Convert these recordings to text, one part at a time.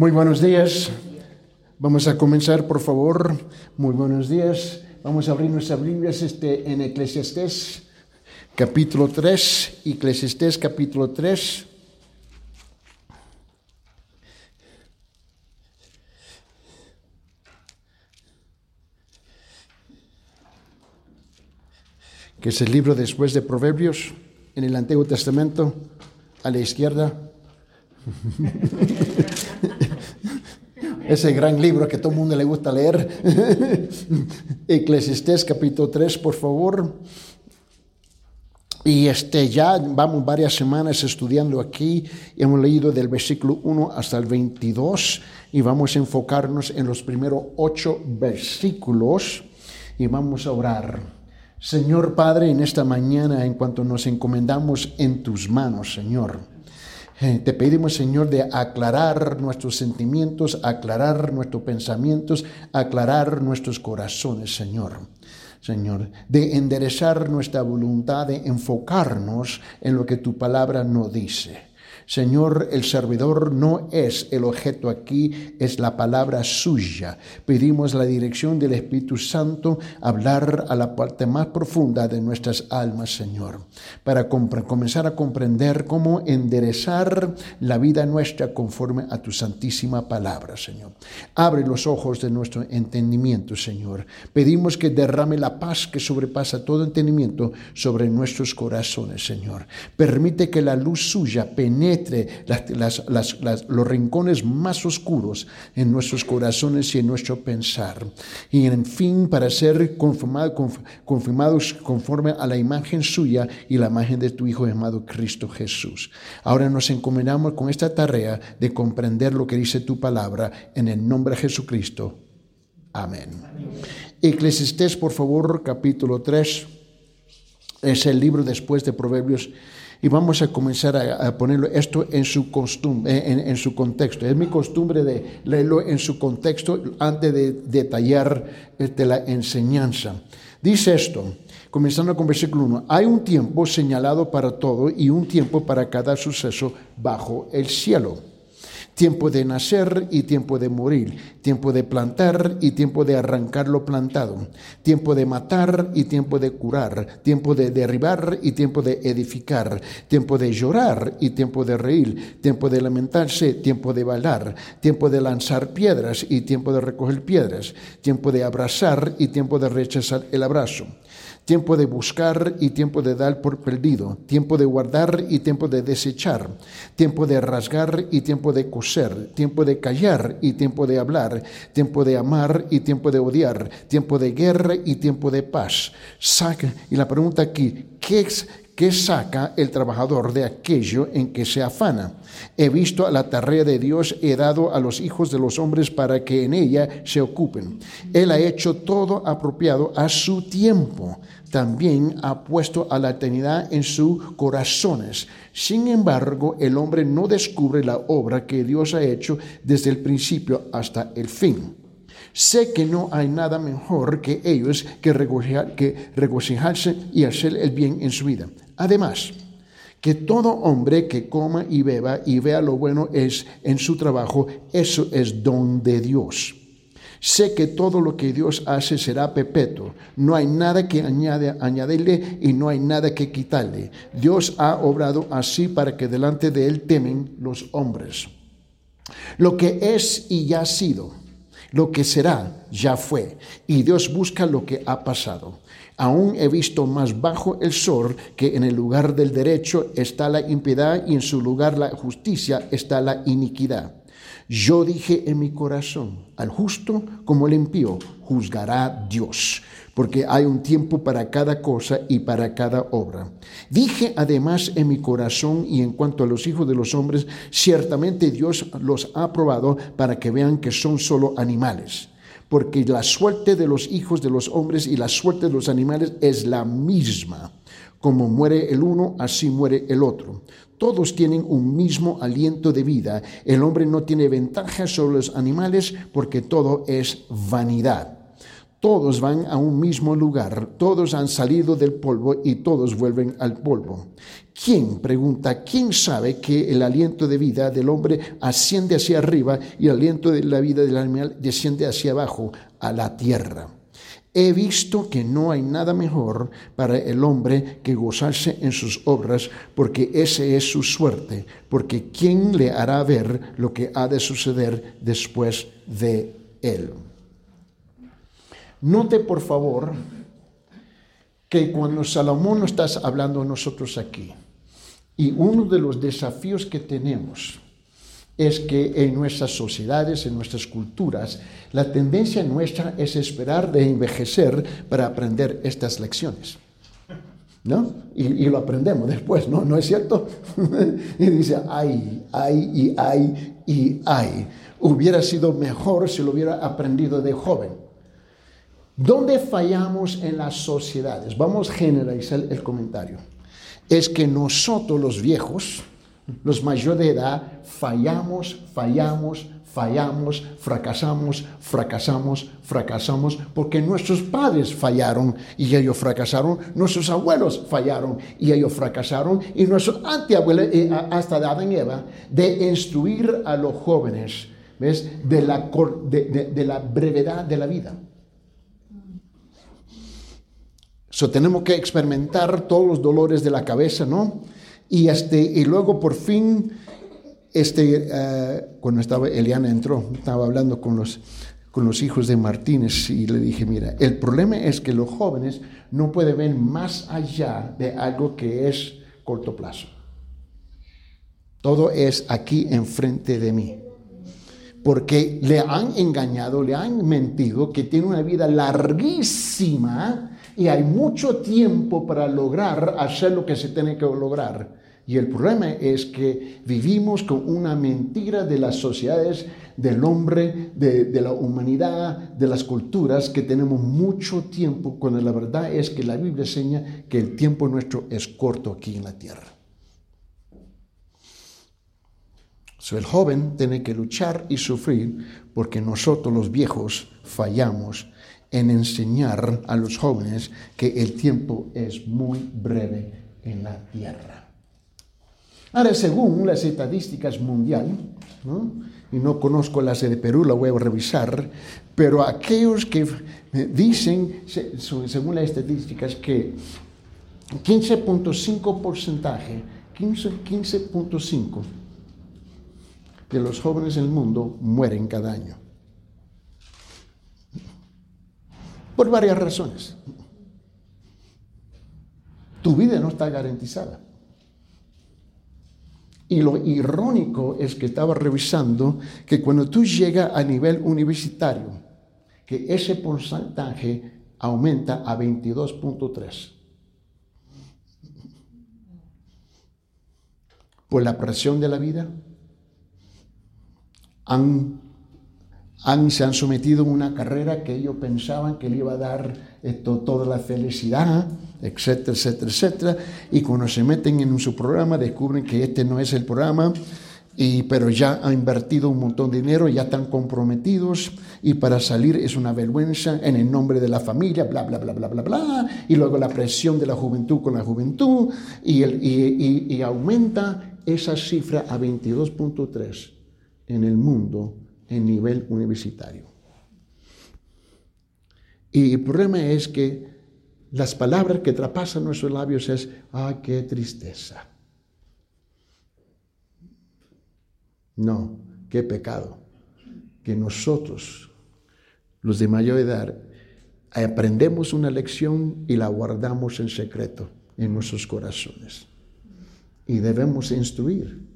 Muy buenos días. Vamos a comenzar, por favor. Muy buenos días. Vamos a abrir nuestras Biblias este, en Eclesiastés, capítulo 3. Eclesiastés, capítulo 3. que es el libro después de Proverbios en el Antiguo Testamento, a la izquierda. Ese gran libro que todo el mundo le gusta leer. Eclesiastés capítulo 3, por favor. Y este, ya vamos varias semanas estudiando aquí. Hemos leído del versículo 1 hasta el 22 y vamos a enfocarnos en los primeros ocho versículos y vamos a orar. Señor Padre, en esta mañana, en cuanto nos encomendamos en tus manos, Señor, te pedimos, Señor, de aclarar nuestros sentimientos, aclarar nuestros pensamientos, aclarar nuestros corazones, Señor. Señor, de enderezar nuestra voluntad, de enfocarnos en lo que tu palabra nos dice. Señor, el servidor no es el objeto aquí, es la palabra suya. Pedimos la dirección del Espíritu Santo, hablar a la parte más profunda de nuestras almas, Señor, para comenzar a comprender cómo enderezar la vida nuestra conforme a tu santísima palabra, Señor. Abre los ojos de nuestro entendimiento, Señor. Pedimos que derrame la paz que sobrepasa todo entendimiento sobre nuestros corazones, Señor. Permite que la luz suya penetre los rincones más oscuros en nuestros corazones y en nuestro pensar. Y en fin, para ser confirmados conforme a la imagen suya y la imagen de tu Hijo amado Cristo Jesús. Ahora nos encomendamos con esta tarea de comprender lo que dice tu palabra en el nombre de Jesucristo. Amén. Eclesiastés, por favor, capítulo 3. Es el libro después de Proverbios y vamos a comenzar a, ponerlo esto en su, costumbre, en, su contexto. Es mi costumbre de leerlo en su contexto antes de detallar este, la enseñanza. Dice esto, comenzando con versículo 1, hay un tiempo señalado para todo y un tiempo para cada suceso bajo el cielo tiempo de nacer y tiempo de morir, tiempo de plantar y tiempo de arrancar lo plantado, tiempo de matar y tiempo de curar, tiempo de derribar y tiempo de edificar, tiempo de llorar y tiempo de reír, tiempo de lamentarse, tiempo de bailar, tiempo de lanzar piedras y tiempo de recoger piedras, tiempo de abrazar y tiempo de rechazar el abrazo tiempo de buscar y tiempo de dar por perdido, tiempo de guardar y tiempo de desechar, tiempo de rasgar y tiempo de coser, tiempo de callar y tiempo de hablar, tiempo de amar y tiempo de odiar, tiempo de guerra y tiempo de paz. Saca, y la pregunta aquí, ¿qué es? ¿Qué saca el trabajador de aquello en que se afana? He visto a la tarea de Dios, he dado a los hijos de los hombres para que en ella se ocupen. Él ha hecho todo apropiado a su tiempo también ha puesto a la eternidad en sus corazones. Sin embargo, el hombre no descubre la obra que Dios ha hecho desde el principio hasta el fin. Sé que no hay nada mejor que ellos que, regocijarse y hacer el bien en su vida. Además, que todo hombre que coma y beba y vea lo bueno es en su trabajo, eso es don de Dios. Sé que todo lo que Dios hace será perpetuo. No hay nada que añade, añadirle y no hay nada que quitarle. Dios ha obrado así para que delante de Él temen los hombres. Lo que es y ya ha sido, lo que será ya fue. Y Dios busca lo que ha pasado. Aún he visto más bajo el sol que en el lugar del derecho está la impiedad y en su lugar la justicia está la iniquidad. Yo dije en mi corazón, al justo como el impío, juzgará Dios, porque hay un tiempo para cada cosa y para cada obra. Dije además en mi corazón y en cuanto a los hijos de los hombres, ciertamente Dios los ha probado para que vean que son solo animales porque la suerte de los hijos de los hombres y la suerte de los animales es la misma. Como muere el uno, así muere el otro. Todos tienen un mismo aliento de vida. El hombre no tiene ventaja sobre los animales porque todo es vanidad. Todos van a un mismo lugar, todos han salido del polvo y todos vuelven al polvo. ¿Quién, pregunta, quién sabe que el aliento de vida del hombre asciende hacia arriba y el aliento de la vida del animal desciende hacia abajo, a la tierra? He visto que no hay nada mejor para el hombre que gozarse en sus obras, porque ese es su suerte, porque ¿quién le hará ver lo que ha de suceder después de él? Note por favor que cuando Salomón nos está hablando a nosotros aquí, y uno de los desafíos que tenemos es que en nuestras sociedades, en nuestras culturas, la tendencia nuestra es esperar de envejecer para aprender estas lecciones. ¿No? Y, lo aprendemos después, ¿no? ¿No es cierto? y dice, ay, ay, y ay, y ay. Hubiera sido mejor si lo hubiera aprendido de joven. ¿Dónde fallamos en las sociedades? Vamos a generalizar el comentario. Es que nosotros los viejos, los mayores de edad, fallamos, fallamos, fallamos, fracasamos, fracasamos, fracasamos, porque nuestros padres fallaron y ellos fracasaron, nuestros abuelos fallaron y ellos fracasaron, y nuestros anteabuelos, eh, hasta Adán y Eva, de instruir a los jóvenes, ¿ves? De la, de, la brevedad de la vida. So, tenemos que experimentar todos los dolores de la cabeza, ¿no? Y, este, y luego por fin este, eh, cuando estaba Eliana entró, estaba hablando con los, con los hijos de Martínez y le dije, mira, el problema es que los jóvenes no pueden ver más allá de algo que es corto plazo. Todo es aquí enfrente de mí. Porque le han engañado, le han mentido que tiene una vida larguísima y hay mucho tiempo para lograr hacer lo que se tiene que lograr. Y el problema es que vivimos con una mentira de las sociedades, del hombre, de, la humanidad, de las culturas, que tenemos mucho tiempo, cuando la verdad es que la Biblia enseña que el tiempo nuestro es corto aquí en la tierra. So, el joven tiene que luchar y sufrir porque nosotros los viejos fallamos en enseñar a los jóvenes que el tiempo es muy breve en la tierra. Ahora, según las estadísticas mundiales, y no conozco las de Perú, la voy a revisar, pero aquellos que dicen, según las estadísticas, que 15.5 porcentaje, 15.5 de los jóvenes del mundo mueren cada año. Por varias razones. Tu vida no está garantizada. Y lo irónico es que estaba revisando que cuando tú llegas a nivel universitario, que ese porcentaje aumenta a 22.3. Por la presión de la vida, han se han sometido a una carrera que ellos pensaban que le iba a dar esto, toda la felicidad, etcétera, etcétera, etcétera. Y cuando se meten en su programa descubren que este no es el programa, y, pero ya han invertido un montón de dinero, ya están comprometidos y para salir es una vergüenza en el nombre de la familia, bla, bla, bla, bla, bla, bla. Y luego la presión de la juventud con la juventud y, el, y, y aumenta esa cifra a 22.3 en el mundo en nivel universitario. Y el problema es que las palabras que traspasan nuestros labios es, ¡ay, qué tristeza! No, qué pecado. Que nosotros, los de mayor edad, aprendemos una lección y la guardamos en secreto en nuestros corazones. Y debemos instruir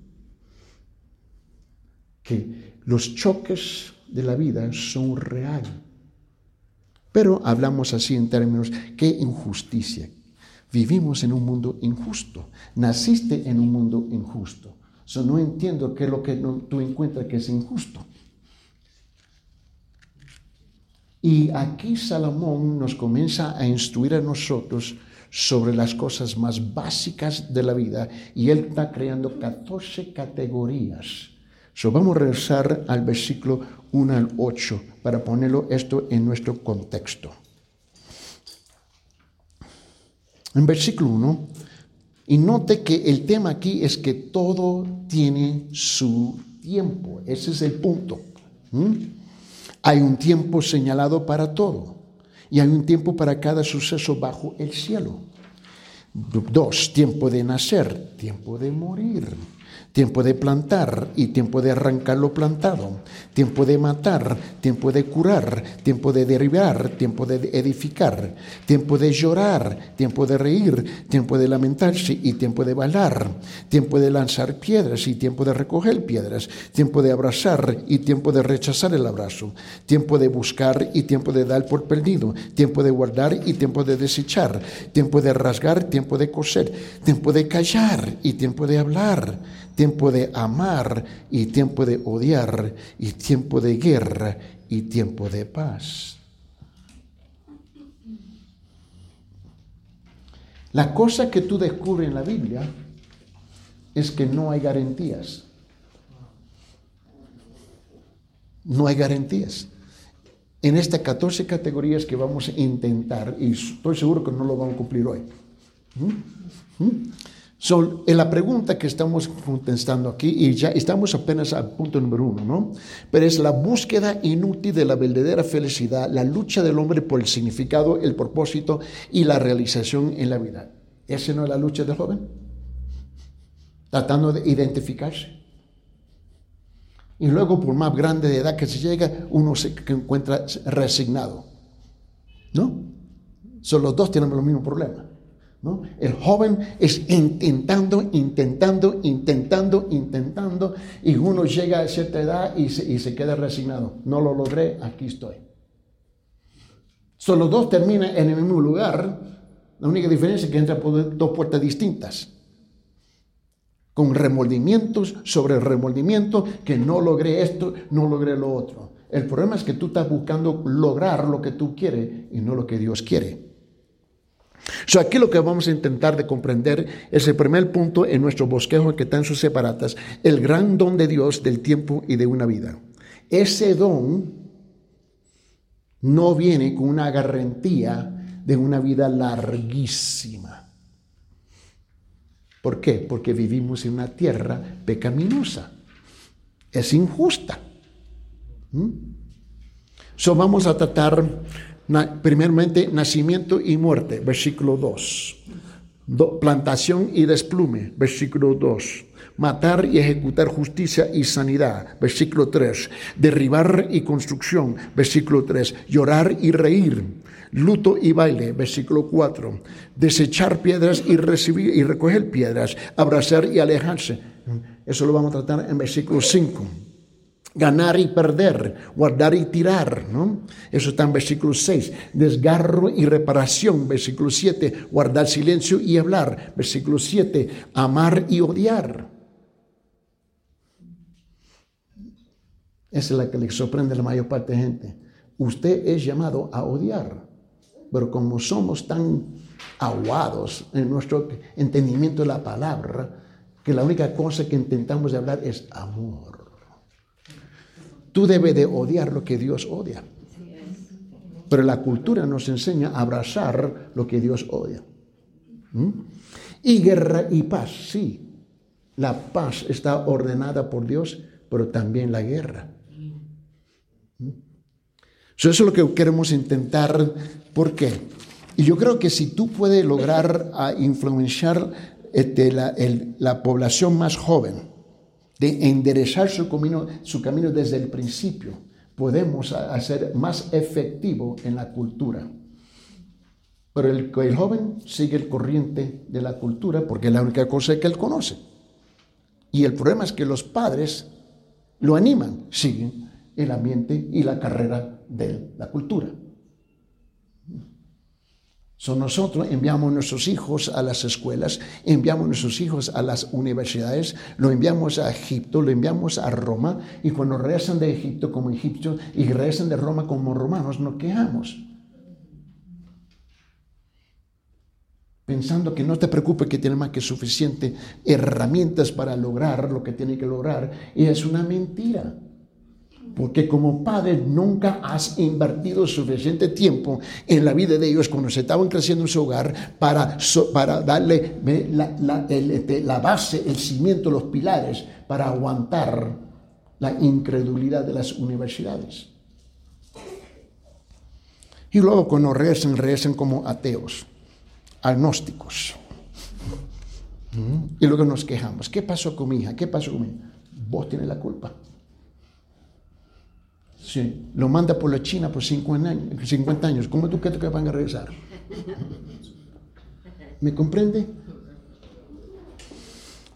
que los choques de la vida son reales. Pero hablamos así en términos, qué injusticia. Vivimos en un mundo injusto. Naciste en un mundo injusto. So, no entiendo qué es lo que tú encuentras que es injusto. Y aquí Salomón nos comienza a instruir a nosotros sobre las cosas más básicas de la vida y él está creando 14 categorías Vamos a regresar al versículo 1 al 8, para ponerlo esto en nuestro contexto. En versículo 1, y note que el tema aquí es que todo tiene su tiempo. Ese es el punto. Hay un tiempo señalado para todo y hay un tiempo para cada suceso bajo el cielo. Dos, tiempo de nacer, tiempo de morir tiempo de plantar y tiempo de arrancar lo plantado, tiempo de matar, tiempo de curar, tiempo de derribar, tiempo de edificar, tiempo de llorar, tiempo de reír, tiempo de lamentarse y tiempo de bailar, tiempo de lanzar piedras y tiempo de recoger piedras, tiempo de abrazar y tiempo de rechazar el abrazo, tiempo de buscar y tiempo de dar por perdido, tiempo de guardar y tiempo de desechar, tiempo de rasgar, tiempo de coser, tiempo de callar y tiempo de hablar tiempo de amar y tiempo de odiar, y tiempo de guerra y tiempo de paz. La cosa que tú descubres en la Biblia es que no hay garantías. No hay garantías. En estas 14 categorías que vamos a intentar, y estoy seguro que no lo vamos a cumplir hoy. ¿Mm? ¿Mm? Son, en la pregunta que estamos contestando aquí, y ya estamos apenas al punto número uno, ¿no? Pero es la búsqueda inútil de la verdadera felicidad, la lucha del hombre por el significado, el propósito y la realización en la vida. ¿Esa no es la lucha del joven? Tratando de identificarse. Y luego, por más grande de edad que se llega, uno se encuentra resignado. ¿No? Son los dos tienen los mismos problemas. El joven es intentando, intentando, intentando, intentando, y uno llega a cierta edad y se, queda resignado. No lo logré, aquí estoy. Solo dos terminan en el mismo lugar. La única diferencia es que entra por dos puertas distintas. Con remordimientos sobre remordimiento, que no logré esto, no logré lo otro. El problema es que tú estás buscando lograr lo que tú quieres y no lo que Dios quiere. So, aquí lo que vamos a intentar de comprender es el primer punto en nuestro bosquejo que está en sus separatas, el gran don de Dios del tiempo y de una vida. Ese don no viene con una garantía de una vida larguísima. ¿Por qué? Porque vivimos en una tierra pecaminosa. Es injusta. ¿Mm? So, vamos a tratar primeramente, nacimiento y muerte, versículo 2. plantación y desplume, versículo 2. Matar y ejecutar justicia y sanidad, versículo 3. Derribar y construcción, versículo 3. Llorar y reír, luto y baile, versículo 4. Desechar piedras y recibir y recoger piedras, abrazar y alejarse. Eso lo vamos a tratar en versículo 5 ganar y perder, guardar y tirar, ¿no? Eso está en versículo 6. Desgarro y reparación, versículo 7. Guardar silencio y hablar, versículo 7. Amar y odiar. Esa es la que le sorprende a la mayor parte de gente. Usted es llamado a odiar, pero como somos tan aguados en nuestro entendimiento de la palabra, que la única cosa que intentamos de hablar es amor. Tú debes de odiar lo que Dios odia. Pero la cultura nos enseña a abrazar lo que Dios odia. ¿Mm? Y guerra y paz, sí. La paz está ordenada por Dios, pero también la guerra. ¿Mm? Eso es lo que queremos intentar. ¿Por qué? Y yo creo que si tú puedes lograr influenciar este, la población más joven, de enderezar su camino, su camino desde el principio, podemos hacer más efectivo en la cultura. Pero el, el, joven sigue el corriente de la cultura porque es la única cosa que él conoce. Y el problema es que los padres lo animan, siguen el ambiente y la carrera de la cultura. So, nosotros enviamos a nuestros hijos a las escuelas, enviamos a nuestros hijos a las universidades, lo enviamos a Egipto, lo enviamos a Roma, y cuando regresan de Egipto como egipcios y regresan de Roma como romanos, nos quejamos. Pensando que no te preocupes que tiene más que suficiente herramientas para lograr lo que tiene que lograr, y es una mentira. Porque como padre nunca has invertido suficiente tiempo en la vida de ellos cuando se estaban creciendo en su hogar para, para darle la, este, la base, el cimiento, los pilares para aguantar la incredulidad de las universidades. Y luego cuando rezan, rezan como ateos, agnósticos. Y luego nos quejamos. ¿Qué pasó con mi hija? ¿Qué pasó con mi hija? Vos tienes la culpa. Sí, lo manda por la China por 50 años. 50 años. ¿Cómo tú crees que van a regresar? ¿Me comprende?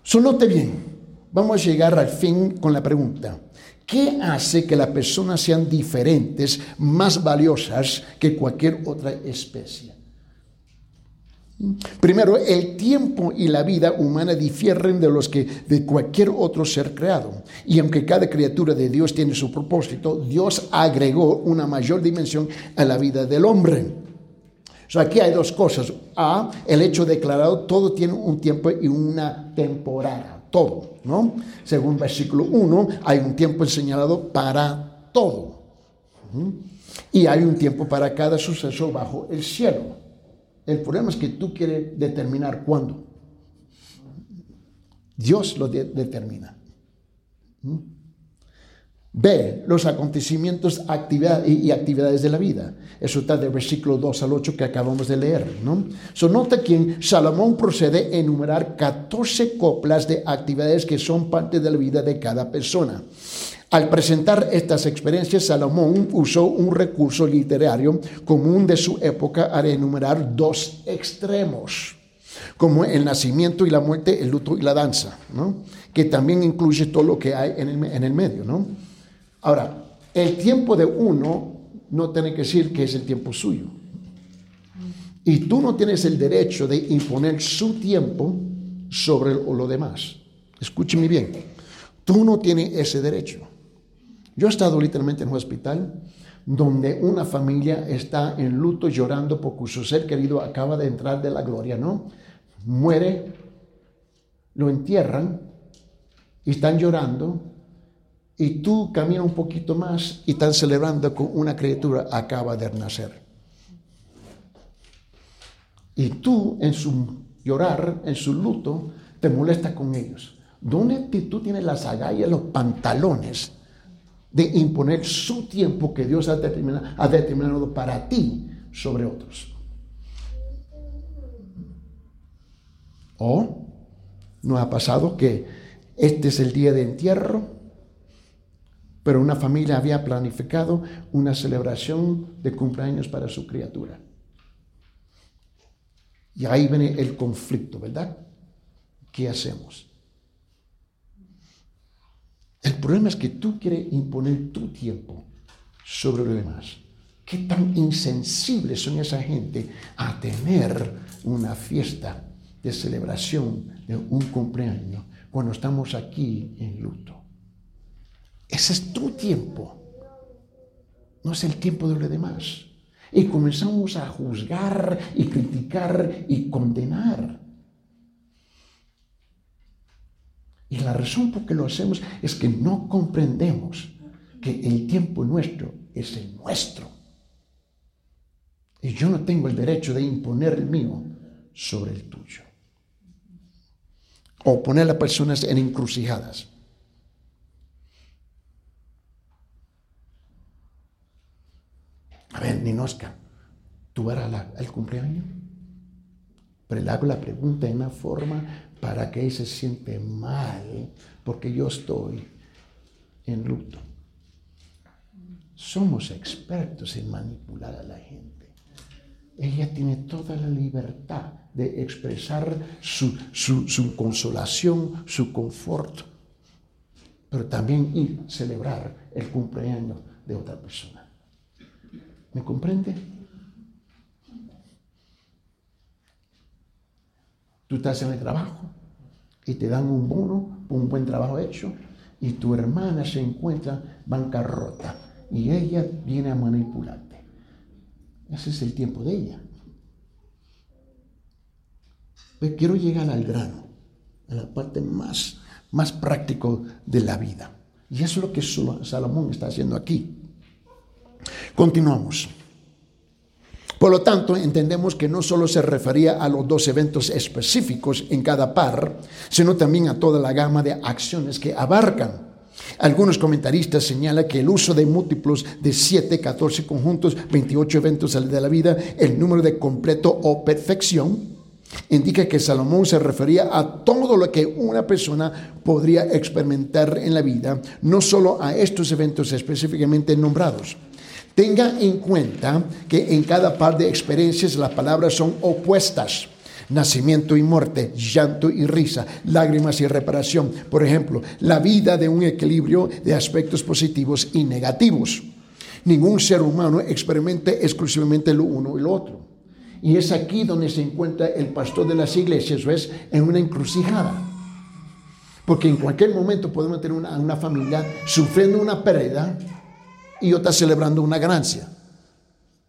Sonote bien. Vamos a llegar al fin con la pregunta. ¿Qué hace que las personas sean diferentes, más valiosas que cualquier otra especie? Primero, el tiempo y la vida humana difieren de los que de cualquier otro ser creado. Y aunque cada criatura de Dios tiene su propósito, Dios agregó una mayor dimensión a la vida del hombre. O sea, aquí hay dos cosas. A, el hecho declarado, todo tiene un tiempo y una temporada, todo, ¿no? Según versículo 1, hay un tiempo señalado para todo. Y hay un tiempo para cada suceso bajo el cielo. El problema es que tú quieres determinar cuándo. Dios lo determina. ¿Mm? B, los acontecimientos y actividades de la vida. Eso está del versículo 2 al 8 que acabamos de leer. ¿no? So, nota que Salomón procede a enumerar 14 coplas de actividades que son parte de la vida de cada persona. Al presentar estas experiencias, Salomón usó un recurso literario común de su época al enumerar dos extremos, como el nacimiento y la muerte, el luto y la danza, que también incluye todo lo que hay en el, medio. ¿no? Ahora, el tiempo de uno no tiene que decir que es el tiempo suyo. Y tú no tienes el derecho de imponer su tiempo sobre lo demás. Escúcheme bien. Tú no tienes ese derecho. Yo he estado literalmente en un hospital donde una familia está en luto llorando porque su ser querido acaba de entrar de la gloria, ¿no? Muere, lo entierran y están llorando y tú caminas un poquito más y están celebrando con una criatura acaba de nacer. Y tú en su llorar, en su luto, te molestas con ellos. ¿Dónde tú tienes las agallas, los pantalones de imponer su tiempo que Dios ha determinado, para ti sobre otros. O nos ha pasado que este es el día de entierro, pero una familia había planificado una celebración de cumpleaños para su criatura. Y ahí viene el conflicto, ¿verdad? ¿Qué hacemos? El problema es que tú quieres imponer tu tiempo sobre los demás. ¿Qué tan insensibles son esa gente a tener una fiesta de celebración de un cumpleaños cuando estamos aquí en luto? Ese es tu tiempo, no es el tiempo de los demás. Y comenzamos a juzgar y criticar y condenar. Y la razón por que lo hacemos es que no comprendemos que el tiempo nuestro es el nuestro. Y yo no tengo el derecho de imponer el mío sobre el tuyo. O poner a personas en encrucijadas. A ver, Ninoska, ¿tú varás el cumpleaños? Pero le hago la pregunta en una forma para que él se siente mal porque yo estoy en luto. Somos expertos en manipular a la gente. Ella tiene toda la libertad de expresar su, su consolación, su confort, pero también ir a celebrar el cumpleaños de otra persona. ¿Me comprende? Tú estás en el trabajo y te dan un bono por un buen trabajo hecho y tu hermana se encuentra bancarrota y ella viene a manipularte. Ese es el tiempo de ella. Pues quiero llegar al grano, a la parte más, más de la vida. Y eso es lo que Salomón está haciendo aquí. Continuamos. Por lo tanto, entendemos que no solo se refería a los dos eventos específicos en cada par, sino también a toda la gama de acciones que abarcan. Algunos comentaristas señalan que el uso de múltiplos de 7, 14 conjuntos, 28 eventos de la vida, el número de completo o perfección, indica que Salomón se refería a todo lo que una persona podría experimentar en la vida, no solo a estos eventos específicamente nombrados. Tenga en cuenta que en cada par de experiencias las palabras son opuestas. Nacimiento y muerte, llanto y risa, lágrimas y reparación. Por ejemplo, la vida de un equilibrio de aspectos positivos y negativos. Ningún ser humano experimente exclusivamente lo uno y lo otro. Y es aquí donde se encuentra el pastor de las iglesias, ¿ves? En una encrucijada. Porque en cualquier momento podemos tener una, una familia sufriendo una pérdida y otra celebrando una ganancia.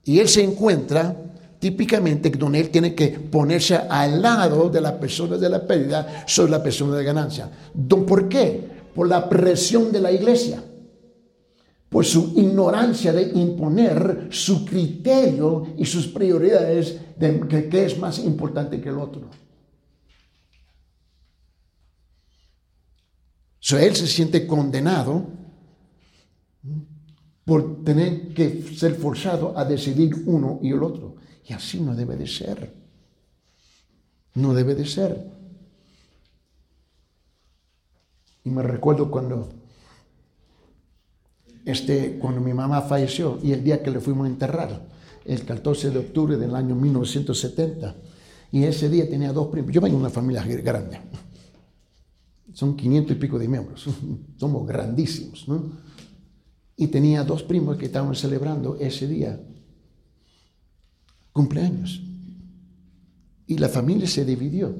Y él se encuentra típicamente donde él tiene que ponerse al lado de la persona de la pérdida sobre la persona de ganancia. ¿Por qué? Por la presión de la iglesia, por su ignorancia de imponer su criterio y sus prioridades de que, es más importante que el otro. So, él se siente condenado por tener que ser forzado a decidir uno y el otro. Y así no debe de ser. No debe de ser. Y me recuerdo cuando, este, cuando mi mamá falleció y el día que le fuimos a enterrar, el 14 de octubre del año 1970. Y ese día tenía dos primos. Yo vengo de una familia grande. Son 500 y pico de miembros. Somos grandísimos, ¿no? Y tenía dos primos que estaban celebrando ese día cumpleaños. Y la familia se dividió.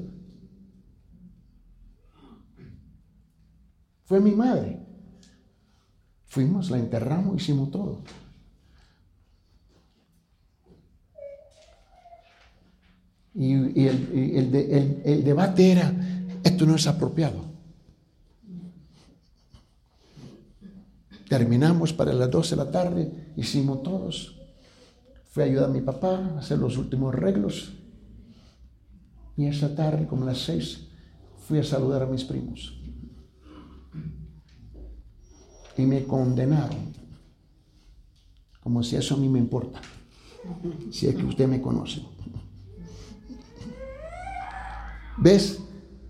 Fue mi madre. Fuimos, la enterramos, hicimos todo. Y, el, el debate era, esto no es apropiado. Terminamos para las 12 de la tarde, hicimos todos. Fui a ayudar a mi papá a hacer los últimos arreglos. Y esa tarde, como a las 6, fui a saludar a mis primos. Y me condenaron. Como si eso a mí me importa. Si es que usted me conoce. ¿Ves?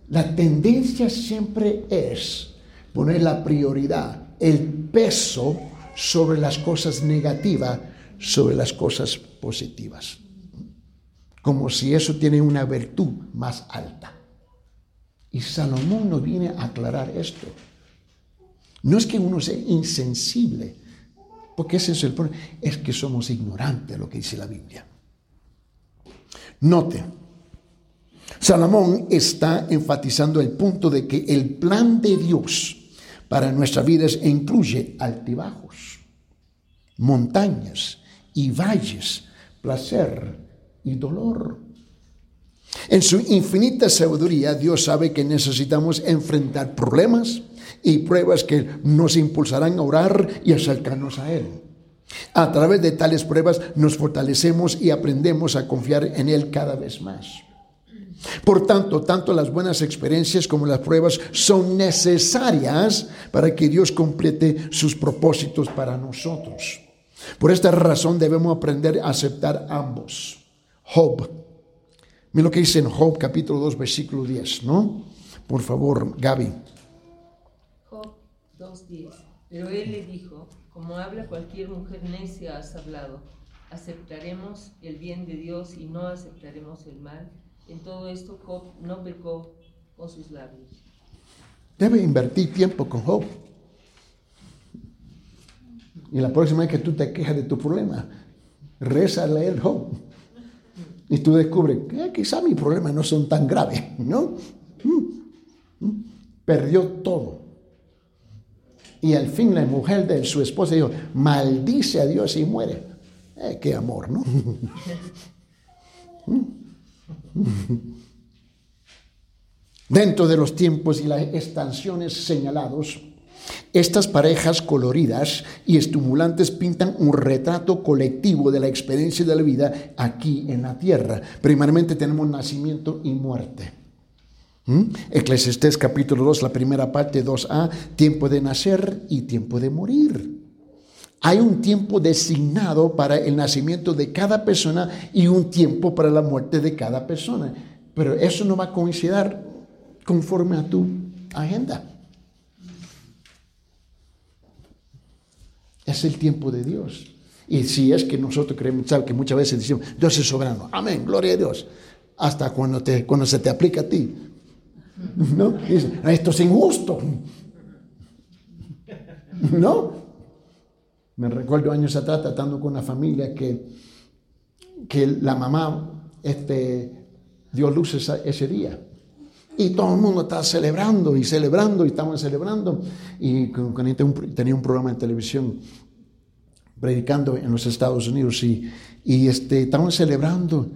La tendencia siempre es poner la prioridad el peso sobre las cosas negativas, sobre las cosas positivas. Como si eso tiene una virtud más alta. Y Salomón nos viene a aclarar esto. No es que uno sea insensible, porque ese es el problema, es que somos ignorantes de lo que dice la Biblia. Note, Salomón está enfatizando el punto de que el plan de Dios para nuestras vidas incluye altibajos, montañas y valles, placer y dolor. En su infinita sabiduría, Dios sabe que necesitamos enfrentar problemas y pruebas que nos impulsarán a orar y acercarnos a Él. A través de tales pruebas nos fortalecemos y aprendemos a confiar en Él cada vez más. Por tanto, tanto las buenas experiencias como las pruebas son necesarias para que Dios complete sus propósitos para nosotros. Por esta razón debemos aprender a aceptar ambos. Job. Mira lo que dice en Job capítulo 2 versículo 10, ¿no? Por favor, Gaby. Job 2.10. Pero él le dijo, como habla cualquier mujer necia has hablado, aceptaremos el bien de Dios y no aceptaremos el mal. En todo esto Job no pecó con sus labios. Debe invertir tiempo con Job. Y la próxima vez que tú te quejas de tu problema, reza a leer Job. Y tú descubres que eh, quizá mis problemas no son tan graves, ¿no? Mm, mm. Perdió todo. Y al fin la mujer de su esposa dijo, maldice a Dios y muere. Eh, qué amor, ¿no? Dentro de los tiempos y las estaciones señalados, Estas parejas coloridas y estimulantes pintan un retrato colectivo de la experiencia de la vida aquí en la tierra. Primeramente tenemos nacimiento y muerte. ¿Mm? Eclesiastés capítulo 2, la primera parte 2a, tiempo de nacer y tiempo de morir. Hay un tiempo designado para el nacimiento de cada persona y un tiempo para la muerte de cada persona. Pero eso no va a coincidir conforme a tu agenda. Es el tiempo de Dios. Y si es que nosotros creemos, que muchas veces decimos, Dios es soberano. Amén, gloria a Dios. Hasta cuando, te, cuando se te aplica a ti. ¿No? esto es injusto. ¿No? Me recuerdo años atrás tratando con una familia que, que la mamá este, dio luz ese día. Y todo el mundo estaba celebrando y celebrando y estaban celebrando. Y tenía un programa en televisión predicando en los Estados Unidos y, y este, estaban celebrando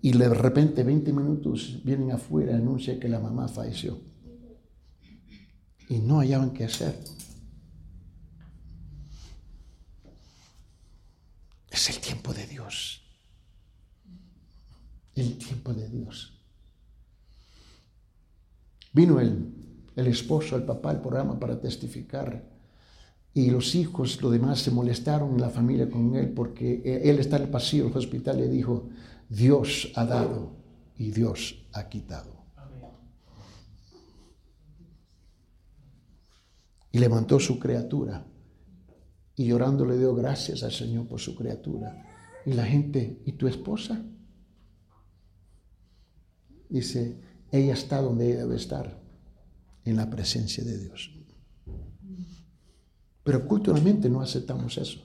y de repente 20 minutos vienen afuera y anuncian que la mamá falleció. Y no hallaban qué hacer. Es el tiempo de Dios. El tiempo de Dios. Vino el, el esposo, el papá, el programa para testificar. Y los hijos, lo demás, se molestaron la familia con él porque él está en el pasillo del hospital y dijo, Dios ha dado y Dios ha quitado. Y levantó su criatura y llorando le dio gracias al Señor por su criatura. Y la gente, ¿y tu esposa? Dice, ella está donde ella debe estar, en la presencia de Dios. Pero culturalmente no aceptamos eso.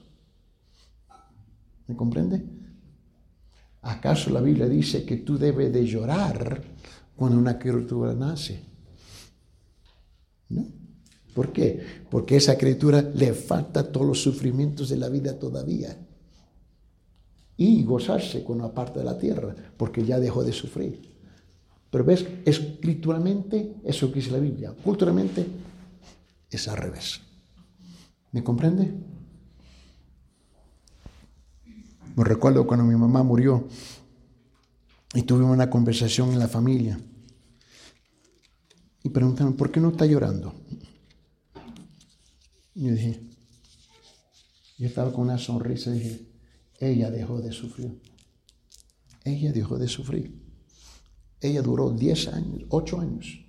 ¿Me comprende? ¿Acaso la Biblia dice que tú debes de llorar cuando una criatura nace? ¿No? ¿Por qué? Porque esa criatura le falta todos los sufrimientos de la vida todavía. Y gozarse cuando aparte de la tierra, porque ya dejó de sufrir. Pero ves, escrituralmente, eso que dice la Biblia, culturalmente, es al revés. ¿Me comprende? Me recuerdo cuando mi mamá murió y tuvimos una conversación en la familia. Y preguntaron, ¿por qué no está llorando? Yo dije, yo estaba con una sonrisa y dije, ella dejó de sufrir. Ella dejó de sufrir. Ella duró 10 años, 8 años,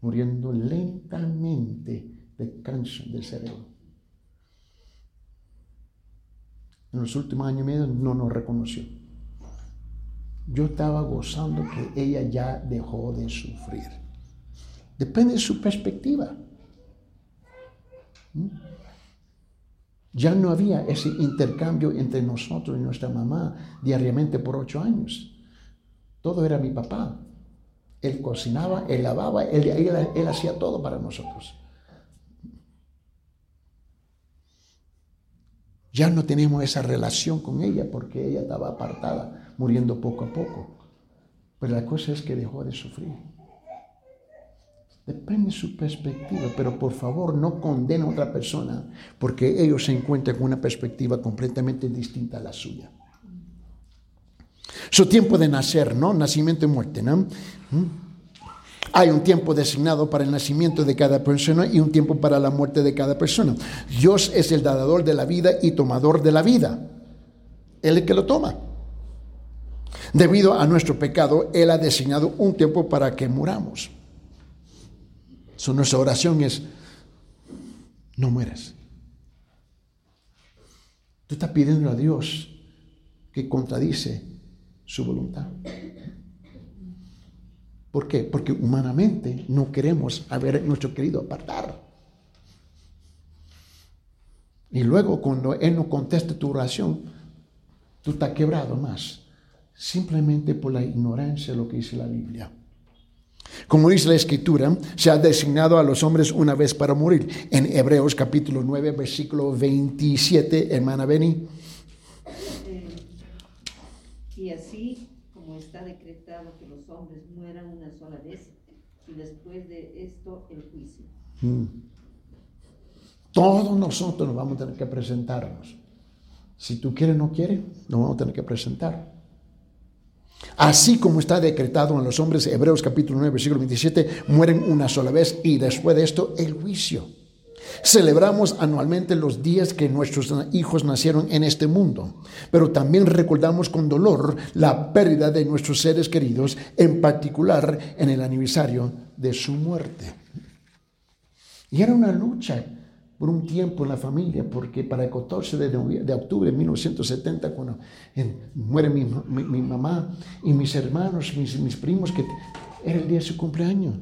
muriendo lentamente de cáncer del cerebro. En los últimos años y medio no nos reconoció. Yo estaba gozando que ella ya dejó de sufrir. Depende de su perspectiva. Ya no había ese intercambio entre nosotros y nuestra mamá diariamente por ocho años. Todo era mi papá. Él cocinaba, él lavaba, él, él, hacía todo para nosotros. Ya no tenemos esa relación con ella porque ella estaba apartada, muriendo poco a poco. Pero la cosa es que dejó de sufrir. Depende de su perspectiva, pero por favor no condena a otra persona porque ellos se encuentran con una perspectiva completamente distinta a la suya. Su tiempo de nacer, ¿no? Nacimiento y muerte, ¿no? ¿Mm? Hay un tiempo designado para el nacimiento de cada persona y un tiempo para la muerte de cada persona. Dios es el dador de la vida y tomador de la vida. Él es el que lo toma. Debido a nuestro pecado, Él ha designado un tiempo para que muramos nuestra oración es, no mueras. Tú estás pidiendo a Dios que contradice su voluntad. ¿Por qué? Porque humanamente no queremos haber nuestro querido apartar. Y luego cuando Él no conteste tu oración, tú estás quebrado más. Simplemente por la ignorancia de lo que dice la Biblia. Como dice la escritura, se ha designado a los hombres una vez para morir. En Hebreos capítulo 9, versículo 27, hermana Beni. Y así como está decretado que los hombres mueran una sola vez y después de esto el juicio. Mm. Todos nosotros nos vamos a tener que presentarnos. Si tú quieres, no quieres, nos vamos a tener que presentar. Así como está decretado en los hombres, Hebreos capítulo 9, versículo 27, mueren una sola vez y después de esto el juicio. Celebramos anualmente los días que nuestros hijos nacieron en este mundo, pero también recordamos con dolor la pérdida de nuestros seres queridos, en particular en el aniversario de su muerte. Y era una lucha por un tiempo en la familia, porque para el 14 de, octubre de 1970, cuando muere mi, mamá y mis hermanos, mis, mis primos, que era el día de su cumpleaños.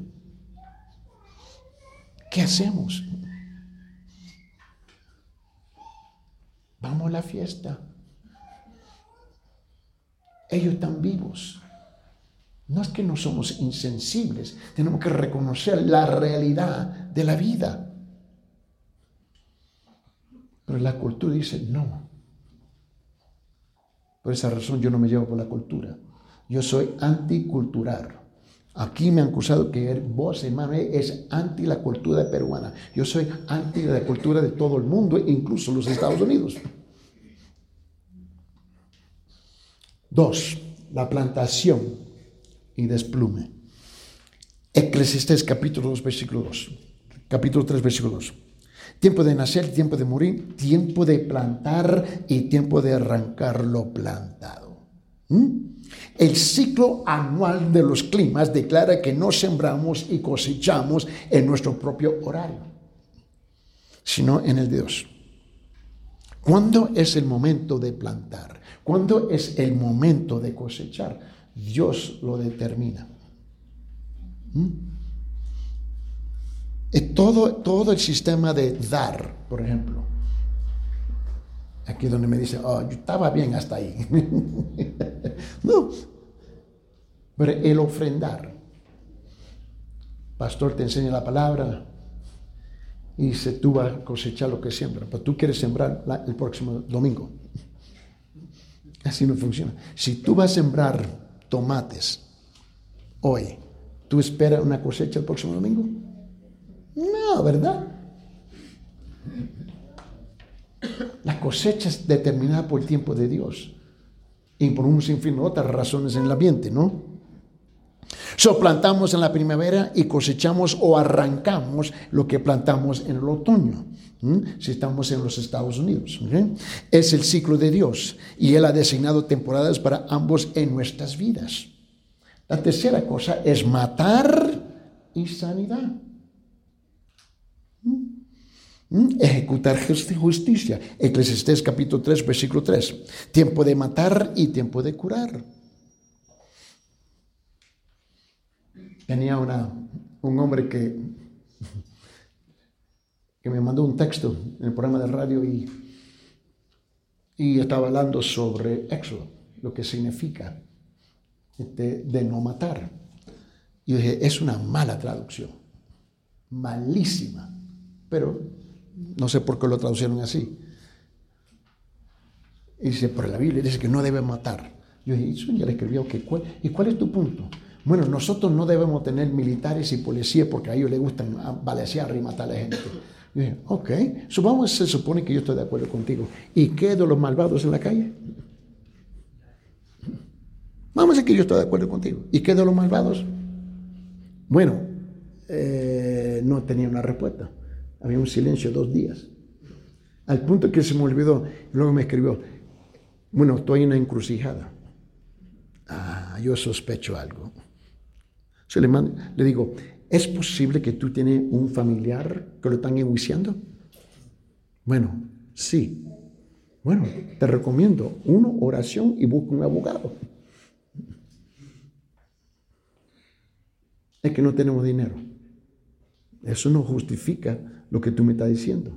¿Qué hacemos? Vamos a la fiesta. Ellos están vivos. No es que no somos insensibles, tenemos que reconocer la realidad de la vida. Pero la cultura dice, no. Por esa razón yo no me llevo por la cultura. Yo soy anticultural. Aquí me han acusado que vos, hermano, es anti la cultura peruana. Yo soy anti la cultura de todo el mundo, incluso los Estados Unidos. Dos, la plantación y desplume. Eclesiastés capítulo 2, versículo 2. Capítulo 3, versículo 2. Tiempo de nacer, tiempo de morir, tiempo de plantar y tiempo de arrancar lo plantado. ¿Mm? El ciclo anual de los climas declara que no sembramos y cosechamos en nuestro propio horario, sino en el de Dios. ¿Cuándo es el momento de plantar? ¿Cuándo es el momento de cosechar? Dios lo determina. ¿Mm? Todo, todo el sistema de dar, por ejemplo. Aquí donde me dice, oh, yo estaba bien hasta ahí. no. Pero el ofrendar. Pastor te enseña la palabra y dice, tú vas a cosechar lo que siembra. Pero tú quieres sembrar el próximo domingo. Así no funciona. Si tú vas a sembrar tomates hoy, ¿tú esperas una cosecha el próximo domingo? No, ¿verdad? La cosecha es determinada por el tiempo de Dios y por un sinfín de otras razones en el ambiente, ¿no? So plantamos en la primavera y cosechamos o arrancamos lo que plantamos en el otoño. Si estamos en los Estados Unidos, es el ciclo de Dios y Él ha designado temporadas para ambos en nuestras vidas. La tercera cosa es matar y sanidad. ¿Mm? Ejecutar justicia. Eclesiastés capítulo 3, versículo 3. Tiempo de matar y tiempo de curar. Tenía una, un hombre que, que me mandó un texto en el programa de radio y, y estaba hablando sobre Éxodo, lo que significa este, de no matar. Y dije, es una mala traducción, malísima, pero no sé por qué lo traducieron así. Dice, pero la Biblia dice que no debe matar. Yo dije, eso ya le escribió, que ¿y cuál es tu punto? Bueno, nosotros no debemos tener militares y policías porque a ellos les gustan balesear y matar a la gente. Yo dije, ok, supongamos, se supone que yo estoy de acuerdo contigo. ¿Y qué de los malvados en la calle? Vamos a decir que yo estoy de acuerdo contigo. ¿Y qué de los malvados? Bueno, eh, no tenía una respuesta. Había un silencio dos días. Al punto que se me olvidó. Luego me escribió, bueno, estoy en una encrucijada. Ah, yo sospecho algo. Se le, le digo, ¿es posible que tú tienes un familiar que lo están enjuiciando? Bueno, sí. Bueno, te recomiendo, uno, oración y busca un abogado. Es que no tenemos dinero. Eso no justifica lo que tú me estás diciendo.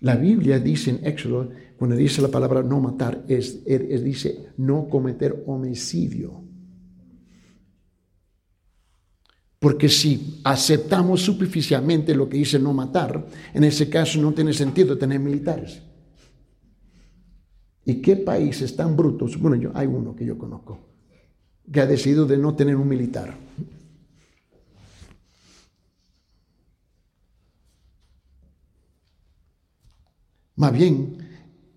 La Biblia dice en Éxodo, cuando dice la palabra no matar, es, es, dice no cometer homicidio. Porque si aceptamos superficialmente lo que dice no matar, en ese caso no tiene sentido tener militares. ¿Y qué países tan brutos? Bueno, yo, hay uno que yo conozco, que ha decidido de no tener un militar. Más bien,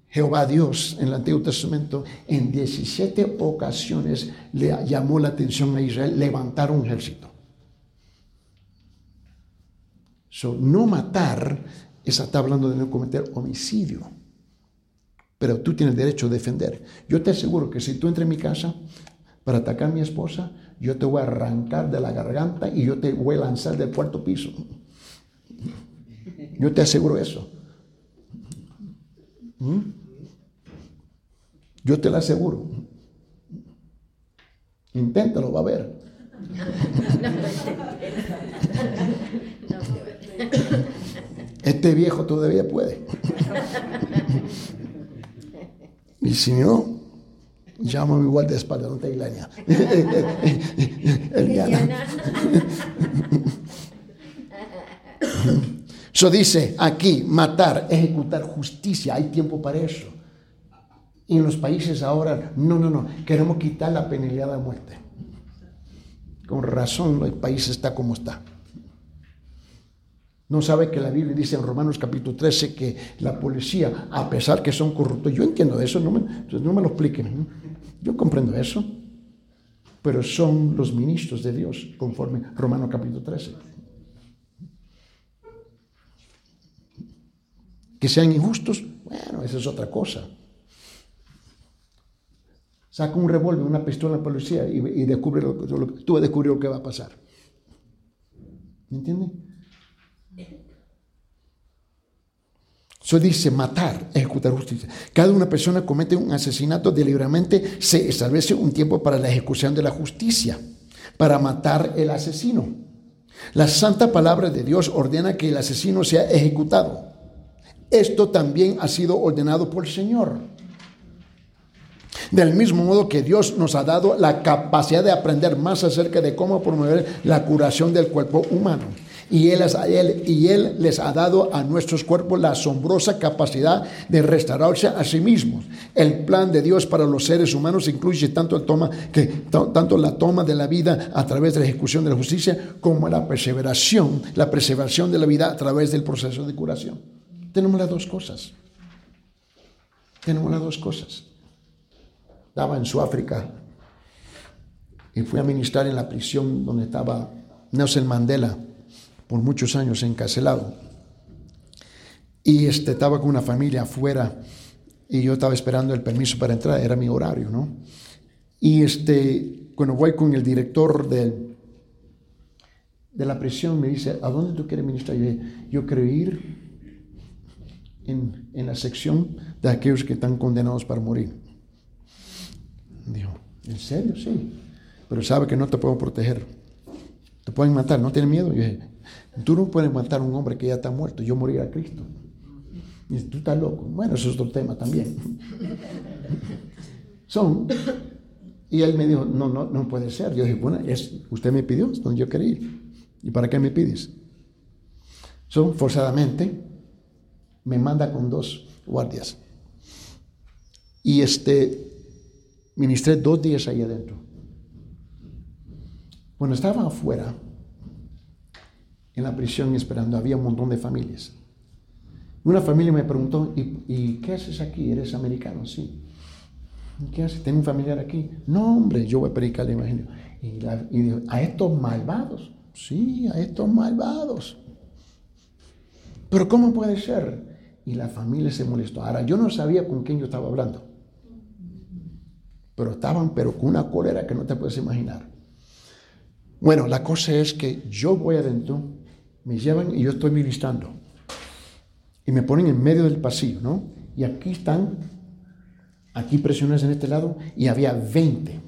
Jehová Dios en el Antiguo Testamento en 17 ocasiones le llamó la atención a Israel levantar un ejército. So, no matar, esa está hablando de no cometer homicidio. Pero tú tienes derecho a defender. Yo te aseguro que si tú entras en mi casa para atacar a mi esposa, yo te voy a arrancar de la garganta y yo te voy a lanzar del cuarto piso. Yo te aseguro eso. ¿Mm? Yo te lo aseguro. Inténtalo, va a ver. Este viejo todavía puede. Y si no, llámame igual de espalda, no te. Eso dice aquí, matar, ejecutar justicia, hay tiempo para eso. Y en los países ahora, no, no, no, queremos quitar la penalidad de muerte. Con razón el país está como está. No sabe que la Biblia dice en Romanos capítulo 13 que la policía, a pesar que son corruptos, yo entiendo eso, no me, no me lo expliquen, yo comprendo eso, pero son los ministros de Dios, conforme Romanos capítulo 13. Que sean injustos, bueno, esa es otra cosa. Saca un revólver, una pistola a la policía y, descubre lo, lo, tú descubrir lo que va a pasar. ¿Me entiendes? Eso dice matar, ejecutar justicia. Cada una persona comete un asesinato deliberadamente, se establece un tiempo para la ejecución de la justicia, para matar el asesino. La santa palabra de Dios ordena que el asesino sea ejecutado. Esto también ha sido ordenado por el Señor. Del mismo modo que Dios nos ha dado la capacidad de aprender más acerca de cómo promover la curación del cuerpo humano. Y él, les ha dado a nuestros cuerpos la asombrosa capacidad de restaurarse a sí mismos. El plan de Dios para los seres humanos incluye tanto, toma, tanto la toma de la vida a través de la ejecución de la justicia como la perseveración, la preservación de la vida a través del proceso de curación. Tenemos las dos cosas. Tenemos las dos cosas. Estaba en Sudáfrica y fui a ministrar en la prisión donde estaba Nelson Mandela por muchos años encarcelado. Y este, estaba con una familia afuera y yo estaba esperando el permiso para entrar, era mi horario, ¿no? Y este, cuando voy con el director de, de la prisión, me dice, ¿a dónde tú quieres ministrar? Yo, yo quiero ir en, en, la sección de aquellos que están condenados para morir. Dijo, ¿en serio? Sí. Pero sabe que no te puedo proteger. Te pueden matar, ¿no tienes miedo? Yo dije, Tú no puedes matar a un hombre que ya está muerto. Yo morí a Cristo. Y tú estás loco. Bueno, eso es otro tema también. Son. Y él me dijo, no, no, no puede ser. Yo dije, bueno, es, usted me pidió, es donde yo quería ir. ¿Y para qué me pides? Son forzadamente, me manda con dos guardias. Y este, ministré dos días ahí adentro. Cuando estaba afuera, en la prisión esperando. Había un montón de familias. Una familia me preguntó, ¿y, qué haces aquí? ¿Eres americano? Sí. ¿Qué haces? ¿Tengo un familiar aquí? No, hombre, yo voy a predicar el Evangelio. Y, y dijo, ¿a estos malvados? Sí, a estos malvados. Pero ¿cómo puede ser? Y la familia se molestó. Ahora, yo no sabía con quién yo estaba hablando. Pero estaban, pero con una cólera que no te puedes imaginar. Bueno, la cosa es que yo voy adentro me llevan y yo estoy ministrando. Y me ponen en medio del pasillo, ¿no? Y aquí están, aquí presiones en este lado, y había 20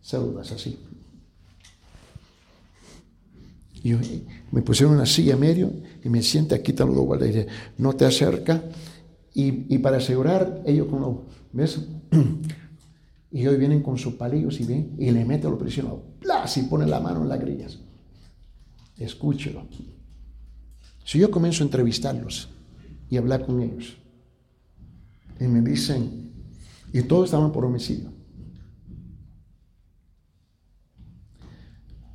células así. Y me pusieron una silla medio y me siente aquí, tal los guardias, y dice, no te acerca. Y, y, para asegurar, ellos como, ¿ves? Y hoy vienen con sus palillos y ven, y le meten los prisioneros, ¡plas! y ponen la mano en las grillas. Escúchelo. Si yo comienzo a entrevistarlos y hablar con ellos, y me dicen, y todos estaban por homicidio.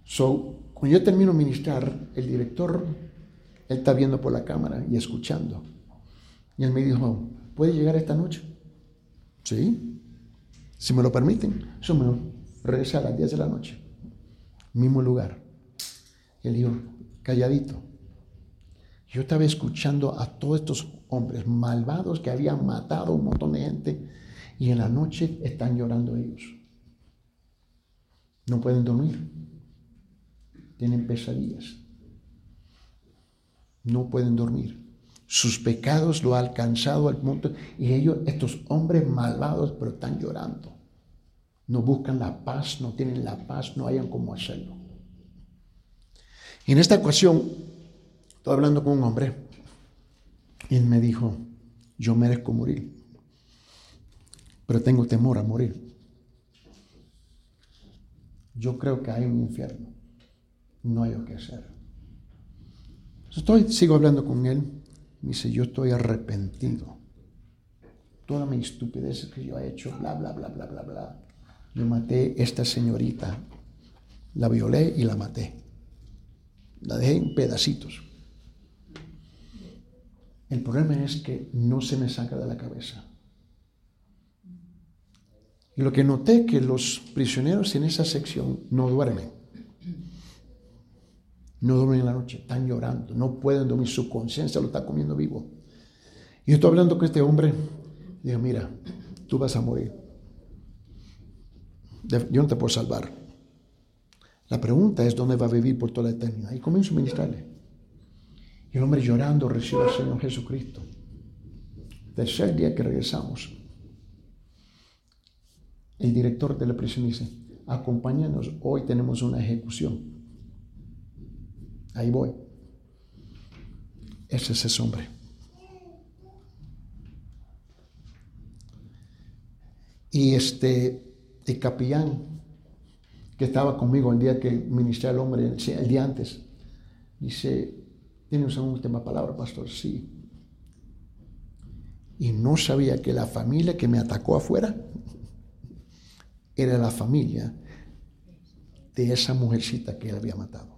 So, cuando yo termino de ministrar, el director, él está viendo por la cámara y escuchando. Y él me dijo, ¿puede llegar esta noche? Sí, si me lo permiten. Yo me regresé a las 10 de la noche, mismo lugar. Él dijo, calladito. Yo estaba escuchando a todos estos hombres malvados que habían matado a un montón de gente y en la noche están llorando ellos. No pueden dormir. Tienen pesadillas. No pueden dormir. Sus pecados lo han alcanzado al punto y ellos, estos hombres malvados, pero están llorando. No buscan la paz, no tienen la paz, no hayan cómo hacerlo. En esta ocasión, estoy hablando con un hombre y él me dijo, yo merezco morir, pero tengo temor a morir. Yo creo que hay un infierno, no hay que hacer. Estoy, sigo hablando con él, me dice, yo estoy arrepentido. Toda mi estupidez que yo he hecho, bla, bla, bla, bla, bla, bla. Yo maté a esta señorita, la violé y la maté. La dejé en pedacitos. El problema es que no se me saca de la cabeza. Y lo que noté que los prisioneros en esa sección no duermen. No duermen en la noche, están llorando, no pueden dormir, su conciencia lo está comiendo vivo. Y yo estoy hablando con este hombre, digo, mira, tú vas a morir. Yo no te puedo salvar. La pregunta es dónde va a vivir por toda la eternidad. Y comienzo a ministrarle. Y el hombre llorando recibe al Señor Jesucristo. Tercer día que regresamos, el director de la prisión dice, acompáñanos, hoy tenemos una ejecución. Ahí voy. Ese es ese hombre. Y este, el capellán que estaba conmigo el día que ministré al hombre, el día antes, dice, ¿tiene una última palabra, pastor? Sí. Y no sabía que la familia que me atacó afuera era la familia de esa mujercita que él había matado.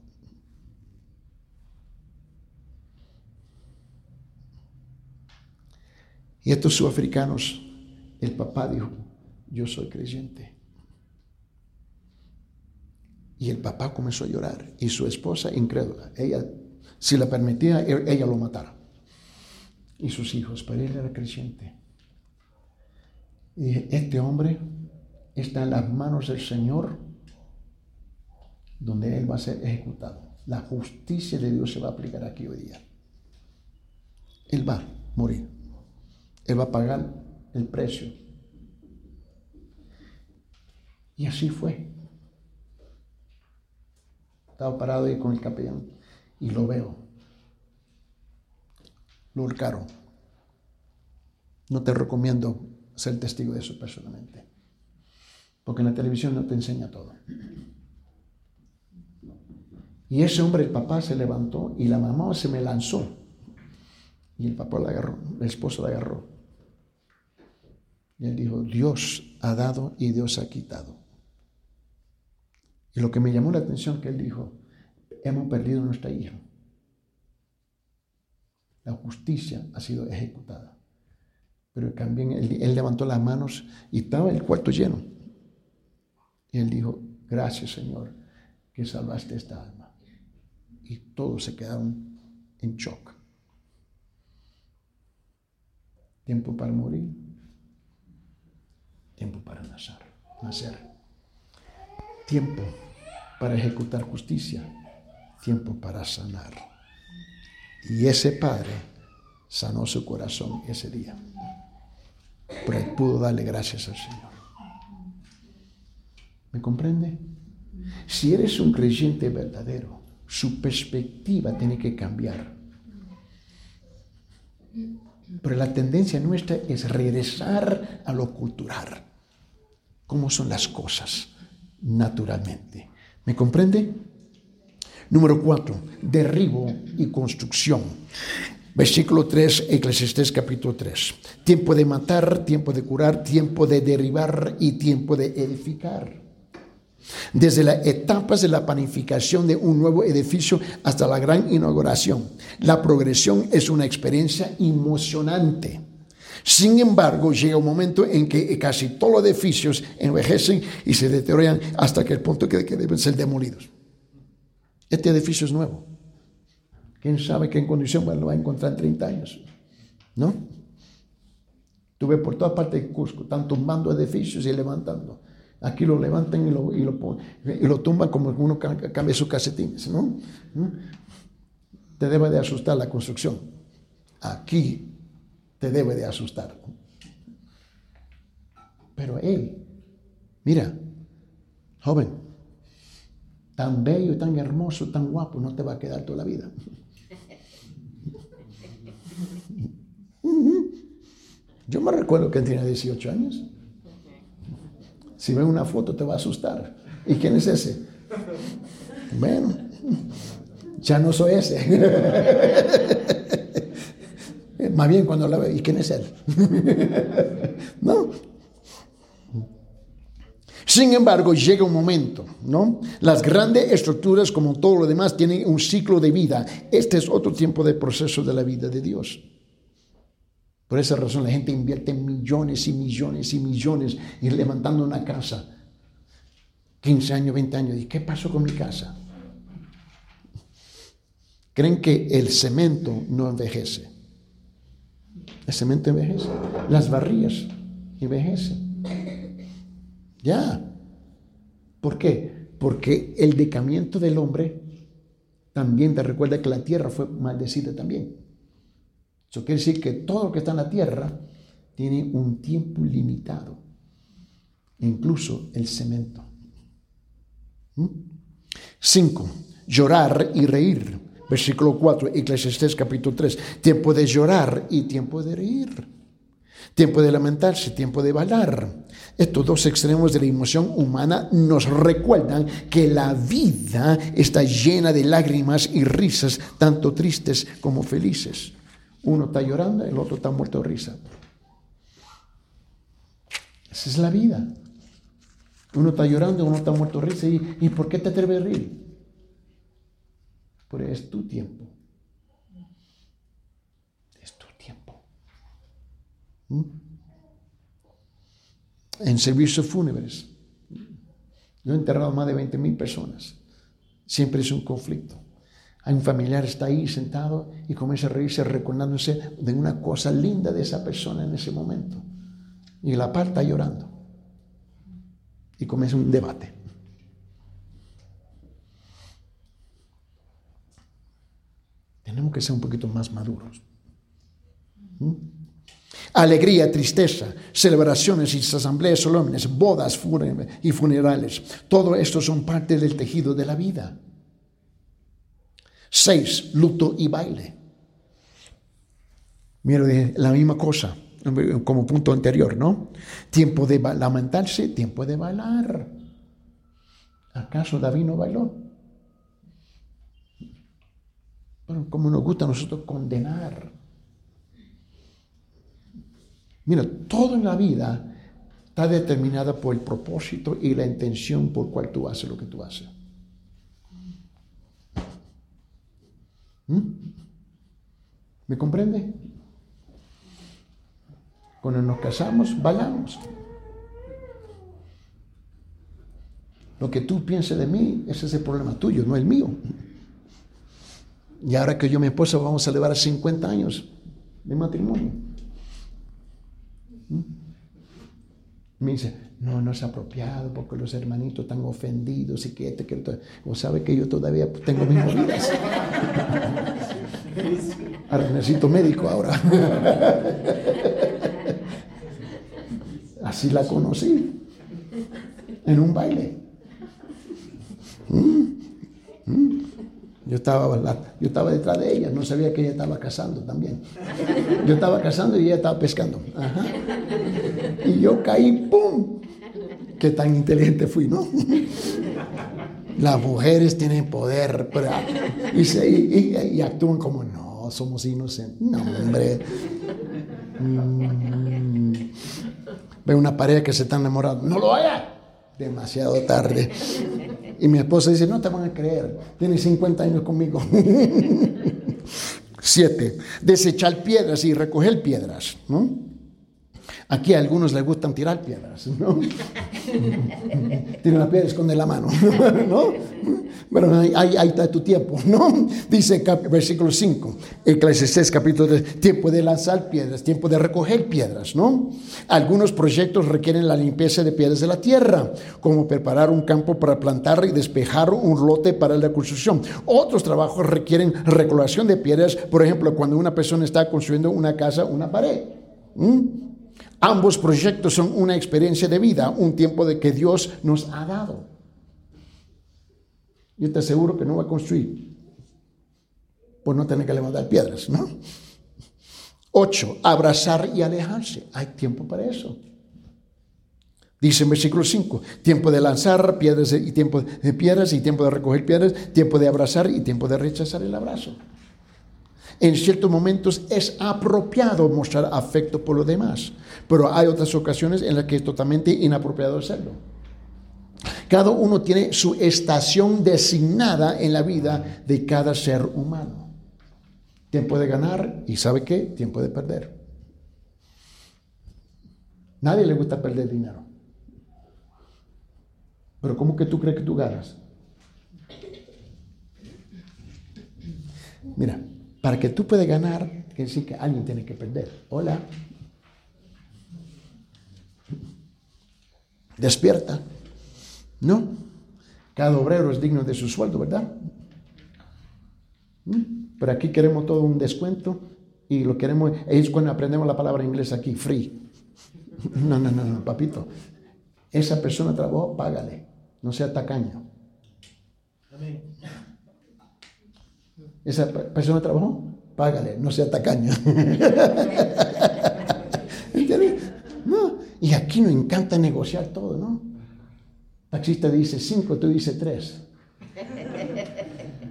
Y estos sudafricanos, el papá dijo, yo soy creyente. Y el papá comenzó a llorar y su esposa incrédula. Ella, si la permitía, e-, ella lo matara. Y sus hijos, pero él era creyente. Y este hombre está en las manos del Señor, donde él va a ser ejecutado. La justicia de Dios se va a aplicar aquí hoy día. Él va a morir. Él va a pagar el precio. Y así fue. Estaba parado ahí con el capellán y lo veo. Lo. No te recomiendo ser testigo de eso personalmente. Porque en la televisión no te enseña todo. Y ese hombre, el papá, se levantó y la mamá se me lanzó. Y el papá la agarró, el esposo la agarró. Y él dijo, Dios ha dado y Dios ha quitado. Y lo que me llamó la atención que él dijo, hemos perdido nuestra hija. La justicia ha sido ejecutada. Pero también él, él levantó las manos y estaba el cuarto lleno. Y él dijo, gracias Señor, que salvaste esta alma. Y todos se quedaron en shock. Tiempo para morir, tiempo para nacer. nacer. Tiempo para ejecutar justicia, tiempo para sanar. Y ese padre sanó su corazón ese día. Pero pudo darle gracias al Señor. ¿Me comprende? Si eres un creyente verdadero, su perspectiva tiene que cambiar. Pero la tendencia nuestra es regresar a lo cultural. ¿Cómo son las cosas naturalmente? ¿Me comprende? Número cuatro, derribo y construcción. Versículo 3, Eclesiastés capítulo 3. Tiempo de matar, tiempo de curar, tiempo de derribar y tiempo de edificar. Desde las etapas de la planificación de un nuevo edificio hasta la gran inauguración. La progresión es una experiencia emocionante. Sin embargo, llega un momento en que casi todos los edificios envejecen y se deterioran hasta que el punto que, que deben ser demolidos. Este edificio es nuevo. ¿Quién sabe qué condición lo va a encontrar en 30 años? ¿No? Tuve por toda parte de Cusco, están tumbando edificios y levantando. Aquí lo levantan y lo, y lo, y lo tumban como uno cambia sus calcetines, ¿no? ¿Mm? Te debe de asustar la construcción. Aquí te debe de asustar. Pero él, mira, joven, tan bello, tan hermoso, tan guapo, no te va a quedar toda la vida. Yo me recuerdo que tenía 18 años. Si ve una foto te va a asustar. ¿Y quién es ese? Bueno, ya no soy ese. Más bien cuando la ve, ¿y quién es él? no. Sin embargo, llega un momento, ¿no? Las grandes estructuras, como todo lo demás, tienen un ciclo de vida. Este es otro tiempo de proceso de la vida de Dios. Por esa razón la gente invierte millones y millones y millones en levantando una casa. 15 años, 20 años. ¿Y qué pasó con mi casa? Creen que el cemento no envejece. El cemento envejece. Las barrillas envejecen. Ya. ¿Por qué? Porque el decamiento del hombre también te recuerda que la tierra fue maldecida también. Eso quiere decir que todo lo que está en la tierra tiene un tiempo limitado, incluso el cemento. 5. ¿Mm? Llorar y reír. Versículo 4, Eclesiastés capítulo 3. Tiempo de llorar y tiempo de reír. Tiempo de lamentarse, tiempo de bailar. Estos dos extremos de la emoción humana nos recuerdan que la vida está llena de lágrimas y risas, tanto tristes como felices. Uno está llorando, el otro está muerto de risa. Esa es la vida. Uno está llorando, uno está muerto de risa. ¿Y, por qué te atreves a reír? Porque es tu tiempo. Es tu tiempo. ¿Mm? En servicios fúnebres. Yo he enterrado más de 20 mil personas. Siempre es un conflicto. Hay un familiar está ahí sentado y comienza a reírse recordándose de una cosa linda de esa persona en ese momento. Y la par está llorando. Y comienza un debate. Tenemos que ser un poquito más maduros. ¿Mm? Alegría, tristeza, celebraciones y asambleas solemnes, bodas y funerales. Todo esto son parte del tejido de la vida. Seis, luto y baile. Mira, la misma cosa, como punto anterior, ¿no? Tiempo de lamentarse, tiempo de bailar. ¿Acaso David no bailó? Bueno, como nos gusta a nosotros condenar. Mira, todo en la vida está determinada por el propósito y la intención por cual tú haces lo que tú haces. ¿Mm? ¿Me comprende? Cuando nos casamos, bailamos. Lo que tú pienses de mí, ese es el problema tuyo, no el mío. Y ahora que yo y mi esposa vamos a celebrar 50 años de matrimonio. ¿Mm? Me dice, no, no es apropiado porque los hermanitos están ofendidos y que este, que O sabe que yo todavía tengo mis movidas. Ahora necesito médico ahora. Así la conocí. En un baile. Mm, mm. Yo estaba, yo estaba detrás de ella, no sabía que ella estaba casando también. Yo estaba casando y ella estaba pescando. Y yo caí, ¡pum! Qué tan inteligente fui, ¿no? Las mujeres tienen poder y, actúan como, no, somos inocentes. No, hombre. Mm. Ve una pareja que se está enamorando. No lo haga. demasiado tarde. Y mi esposa dice, no te van a creer, tienes 50 años conmigo. Siete, desechar piedras y recoger piedras. ¿no? Aquí a algunos les gustan tirar piedras, ¿no? Tiene la piedra, esconde la mano, ¿no? Bueno, ahí, está tu tiempo, ¿no? Dice versículo 5, Eclesiastés capítulo 3, tiempo de lanzar piedras, tiempo de recoger piedras, ¿no? Algunos proyectos requieren la limpieza de piedras de la tierra, como preparar un campo para plantar y despejar un lote para la construcción. Otros trabajos requieren recolección de piedras, por ejemplo, cuando una persona está construyendo una casa, una pared. Ambos proyectos son una experiencia de vida, un tiempo de que Dios nos ha dado. Yo te aseguro que no va a construir por no tener que levantar piedras, ¿no? Ocho, abrazar y alejarse. Hay tiempo para eso. Dice en versículo 5, tiempo de lanzar piedras y tiempo de piedras y tiempo de recoger piedras, tiempo de abrazar y tiempo de rechazar el abrazo. En ciertos momentos es apropiado mostrar afecto por los demás, pero hay otras ocasiones en las que es totalmente inapropiado hacerlo. Cada uno tiene su estación designada en la vida de cada ser humano. Tiempo de ganar y ¿sabe qué? Tiempo de perder. Nadie le gusta perder dinero. Pero ¿cómo que tú crees que tú ganas? Mira, para que tú puedas ganar, quiere decir que alguien tiene que perder. Hola. Despierta. ¿No? Cada obrero es digno de su sueldo, ¿verdad? ¿Mm? Pero aquí queremos todo un descuento y lo queremos, es cuando aprendemos la palabra inglesa aquí, free. No, no, no, no, papito. Esa persona trabajó, págale. No sea tacaño. Esa persona trabajó, págale, no sea tacaño. Aquí nos encanta negociar todo, ¿no? Taxista dice cinco, tú dices tres.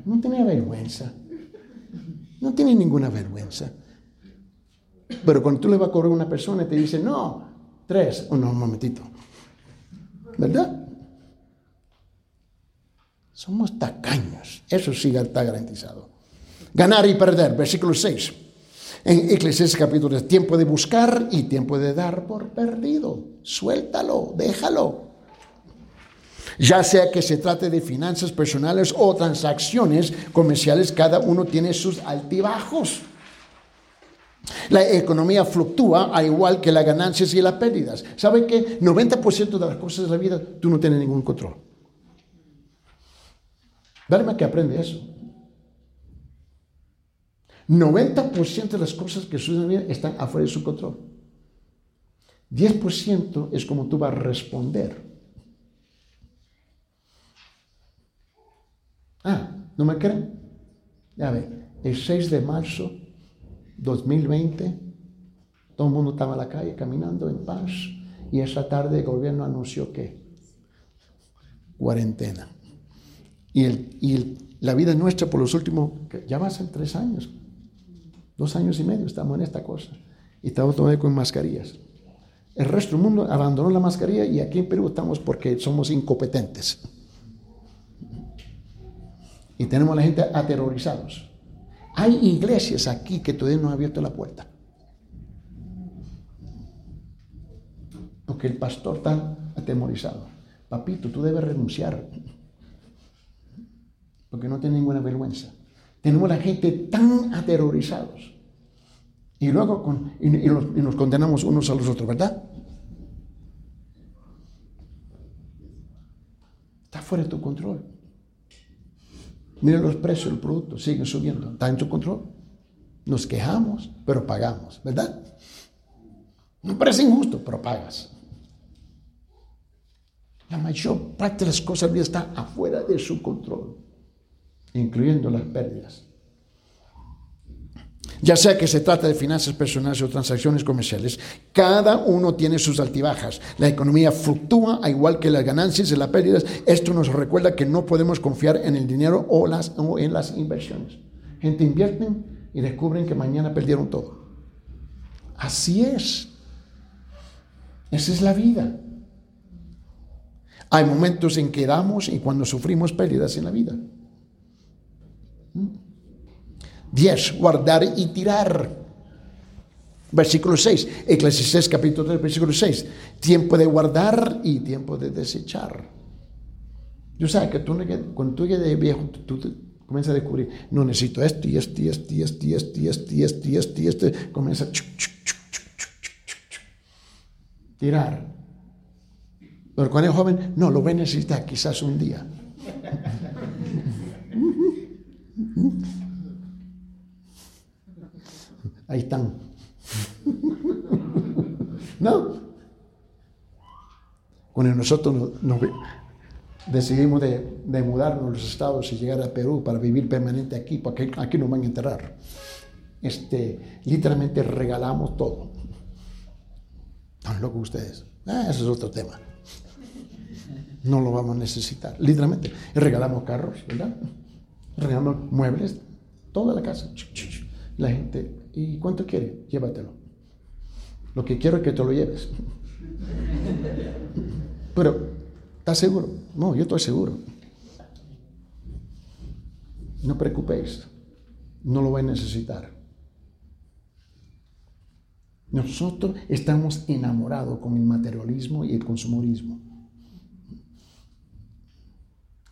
No tiene vergüenza. No tiene ninguna vergüenza. Pero cuando tú le vas a cobrar a una persona y te dice, no, tres, oh, no, un momentito. ¿Verdad? Somos tacaños. Eso sí está garantizado. Ganar y perder, versículo 6. En Eclesiastes capítulo 3, tiempo de buscar y tiempo de dar por perdido. Suéltalo, déjalo. Ya sea que se trate de finanzas personales o transacciones comerciales, cada uno tiene sus altibajos. La economía fluctúa al igual que las ganancias y las pérdidas. ¿Sabe que 90% de las cosas de la vida tú no tienes ningún control? Dale que aprende eso. 90% de las cosas que suceden en la vida están afuera de su control. 10% es como tú vas a responder. Ah, ¿no me creen? Ya ve, el 6 de marzo 2020, todo el mundo estaba en la calle caminando en paz y esa tarde el gobierno anunció que cuarentena. Y, el, y la vida nuestra por los últimos, ya va a ser tres años, Dos años y medio estamos en esta cosa. Y estamos todavía con mascarillas. El resto del mundo abandonó la mascarilla y aquí en Perú estamos porque somos incompetentes. Y tenemos a la gente aterrorizados. Hay iglesias aquí que todavía no han abierto la puerta. Porque el pastor está atemorizado. Papito, tú debes renunciar. Porque no tiene ninguna vergüenza. Tenemos la gente tan aterrorizados. Y luego y, nos condenamos unos a los otros, ¿verdad? Está fuera de tu control. Mira los precios del producto, siguen subiendo. Está en tu control. Nos quejamos, pero pagamos, ¿verdad? Me parece injusto, pero pagas. La mayor parte de las cosas de está afuera de su control incluyendo las pérdidas. Ya sea que se trata de finanzas personales o transacciones comerciales, cada uno tiene sus altibajas. La economía fluctúa, a igual que las ganancias y las pérdidas. Esto nos recuerda que no podemos confiar en el dinero o, o en las inversiones. Gente invierten y descubren que mañana perdieron todo. Así es. Esa es la vida. Hay momentos en que damos y cuando sufrimos pérdidas en la vida. 10. Guardar y tirar. Versículo 6. Eclesiastés capítulo 3, versículo 6. Tiempo de guardar y tiempo de desechar. Yo sé que tú, cuando tú llegas de viejo, tú, comienzas a descubrir, no necesito esto y esto y esto y esto y esto y esto y esto. Comienza a tirar. Pero cuando es joven, no, lo voy a necesitar quizás un día. Ahí están. No. Cuando nosotros nos, decidimos de, mudarnos a los estados y llegar a Perú para vivir permanente aquí, porque aquí nos van a enterrar, este, literalmente regalamos todo. Están locos ustedes. Ah, eso es otro tema. No lo vamos a necesitar, literalmente. Regalamos carros, ¿verdad? Regalamos muebles, toda la casa. La gente, ¿y cuánto quiere? Llévatelo. Lo que quiero es que te lo lleves. Pero, ¿estás seguro? No, yo estoy seguro. No preocupéis, no lo voy a necesitar. Nosotros estamos enamorados con el materialismo y el consumorismo.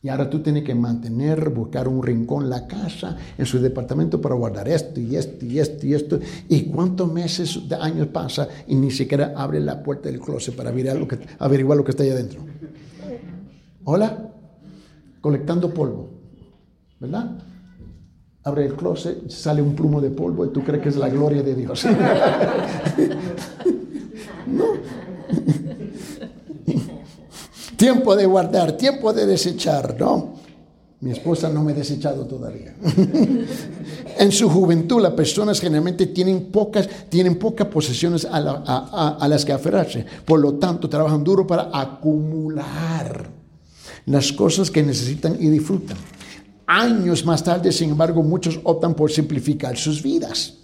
Y ahora tú tienes que mantener, buscar un rincón, la casa, en su departamento para guardar esto y esto y esto y esto. ¿Y cuántos meses, de años pasa y ni siquiera abre la puerta del closet para averiguar lo que, averiguar lo que está ahí adentro? Hola, colectando polvo, ¿verdad? Abre el closet, sale un plumo de polvo y tú crees que es la gloria de Dios. no. Tiempo de guardar, tiempo de desechar, ¿no? Mi esposa no me ha desechado todavía. en su juventud, las personas generalmente tienen pocas, tienen pocas posesiones a, a las que aferrarse. Por lo tanto, trabajan duro para acumular las cosas que necesitan y disfrutan. Años más tarde, sin embargo, muchos optan por simplificar sus vidas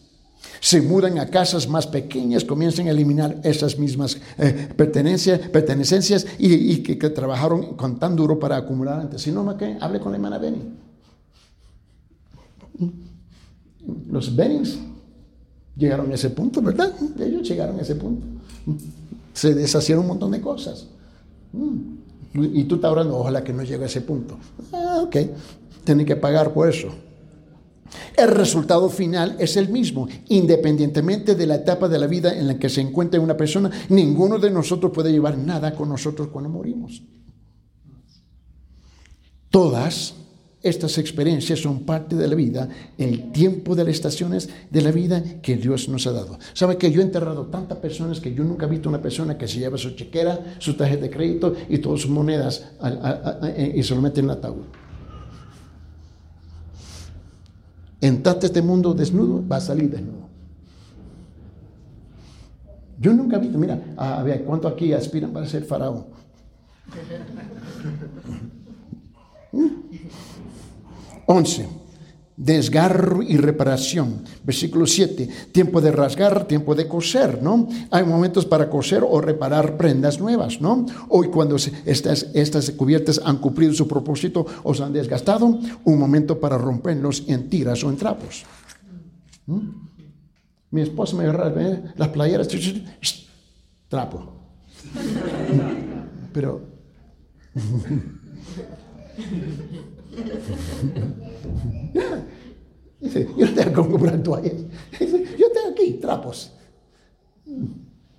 se mudan a casas más pequeñas, comienzan a eliminar esas mismas eh, pertenencias, y, que, trabajaron con tan duro para acumular antes. Si no, ¿qué? hable con la hermana Benny. Los Bennings llegaron a ese punto, ¿verdad? Ellos llegaron a ese punto. Se deshacieron un montón de cosas. Y tú estás orando, ojalá que no llegue a ese punto. Ah, ok, tienen que pagar por eso. El resultado final es el mismo, independientemente de la etapa de la vida en la que se encuentre una persona, ninguno de nosotros puede llevar nada con nosotros cuando morimos. Todas estas experiencias son parte de la vida, el tiempo de las estaciones de la vida que Dios nos ha dado. ¿Sabe que yo he enterrado tantas personas que yo nunca he visto una persona que se lleva su chequera, su tarjeta de crédito y todas sus monedas y se lo mete en el ataúd? Entraste a este mundo desnudo, va a salir desnudo. Yo nunca he visto, mira, a ver, ¿cuánto aquí aspiran para ser faraón? 11. Desgarro y reparación. Versículo 7, tiempo de rasgar, tiempo de coser, ¿no? Hay momentos para coser o reparar prendas nuevas, ¿no? Hoy cuando estas, estas cubiertas han cumplido su propósito o se han desgastado, un momento para romperlos en tiras o en trapos. ¿Mm? Mi esposa me agarra ¿eh? las playeras, trapo. Pero... Dice, yo no tengo que comprar toallas. Dice, yo tengo aquí trapos.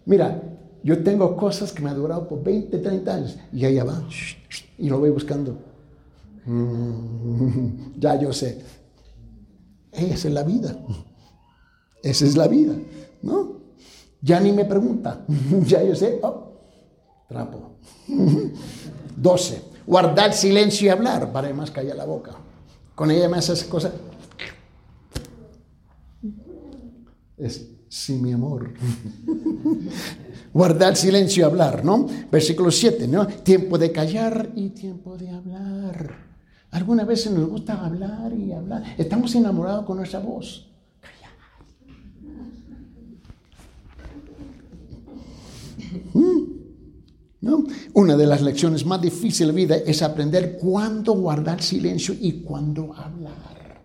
Mira, yo tengo cosas que me han durado por 20, 30 años. Y allá va. Y lo voy buscando. Mm, ya yo sé. Esa es la vida. Esa es la vida. ¿No? Ya ni me pregunta. ya yo sé. Oh, trapo. 12. Guardar silencio y hablar. Para más callar la boca. Con ella me hace esas cosas. Es sí, mi amor. Guardar silencio y hablar, ¿no? Versículo 7, ¿no? Tiempo de callar y tiempo de hablar. Algunas veces nos gusta hablar y hablar. Estamos enamorados con nuestra voz. ¿Mm? ¿No? Una de las lecciones más difíciles de la vida es aprender cuándo guardar silencio y cuándo hablar.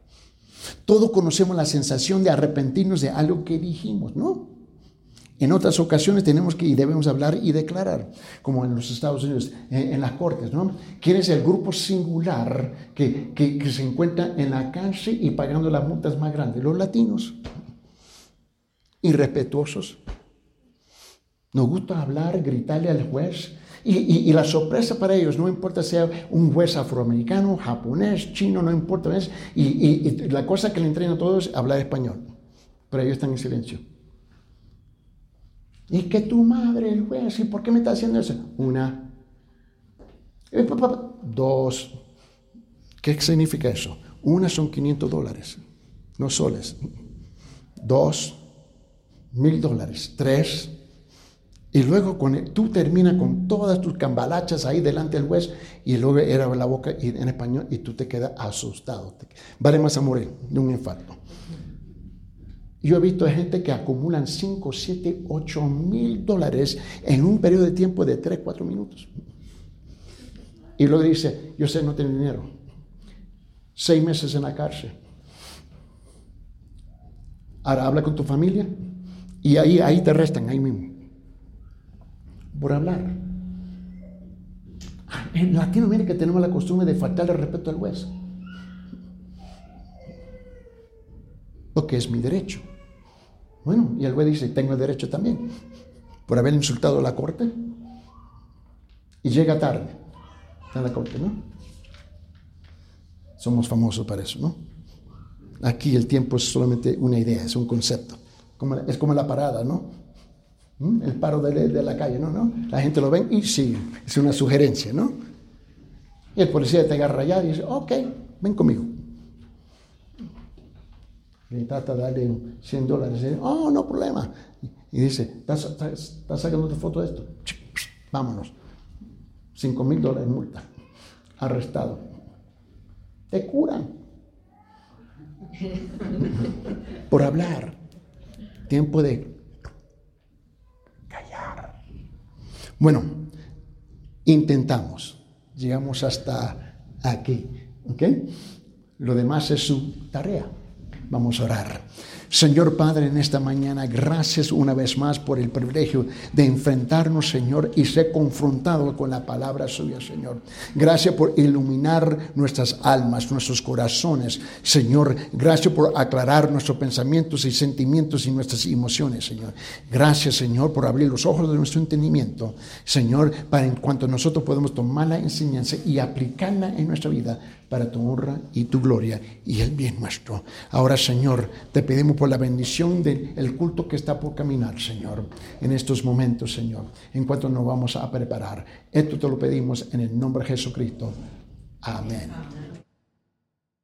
Todos conocemos la sensación de arrepentirnos de algo que dijimos, ¿no? En otras ocasiones tenemos que y debemos hablar y declarar, como en los Estados Unidos, en, las cortes, ¿no? ¿Quién es el grupo singular que, que, que se encuentra en la cárcel y pagando las multas más grandes? Los latinos. Irrespetuosos. Nos gusta hablar, gritarle al juez, y, la sorpresa para ellos, no importa sea un juez afroamericano, japonés, chino, no importa. Y, la cosa que le entrena a todos es hablar español. Pero ellos están en silencio. Y que tu madre, el juez, ¿y por qué me está haciendo eso? Una. Dos. ¿Qué significa eso? Una son 500 dólares, no soles. Dos, mil dólares. Tres, y luego tú terminas con todas tus cambalachas ahí delante del juez y luego era la boca en español y tú te quedas asustado. Vale más a morir de un infarto. Yo he visto gente que acumulan 5, 7, 8 mil dólares en un periodo de tiempo de 3, 4 minutos. Y luego dice, yo sé, no tengo dinero. Seis meses en la cárcel. Ahora habla con tu familia y ahí, ahí te restan, ahí mismo por hablar. En Latinoamérica tenemos la costumbre de faltarle respeto al juez. Porque es mi derecho. Bueno, y el juez dice, tengo el derecho también. Por haber insultado a la corte. Y llega tarde. En la corte, ¿no? Somos famosos para eso, ¿no? Aquí el tiempo es solamente una idea, es un concepto. es como la parada, ¿no? ¿Mm? el paro de, la calle, ¿no? ¿no? La gente lo ve y sí, es una sugerencia, ¿no? Y el policía te agarra allá y dice, ok, ven conmigo. Le trata de darle 100 dólares. Y dice, oh, no problema. Y dice, ¿estás, sacando tu foto de esto? Vámonos. 5 mil dólares multa. Arrestado. Te curan. Por hablar. Tiempo de Bueno, intentamos, llegamos hasta aquí, ¿ok? Lo demás es su tarea. Vamos a orar. Señor Padre, en esta mañana, gracias una vez más por el privilegio de enfrentarnos, Señor, y ser confrontado con la palabra suya, Señor. Gracias por iluminar nuestras almas, nuestros corazones, Señor. Gracias por aclarar nuestros pensamientos y sentimientos y nuestras emociones, Señor. Gracias, Señor, por abrir los ojos de nuestro entendimiento, Señor, para en cuanto nosotros podemos tomar la enseñanza y aplicarla en nuestra vida para tu honra y tu gloria y el bien nuestro. Ahora, Señor, te pedimos por la bendición del culto que está por caminar, Señor, en estos momentos, Señor, en cuanto nos vamos a preparar. Esto te lo pedimos en el nombre de Jesucristo. Amén.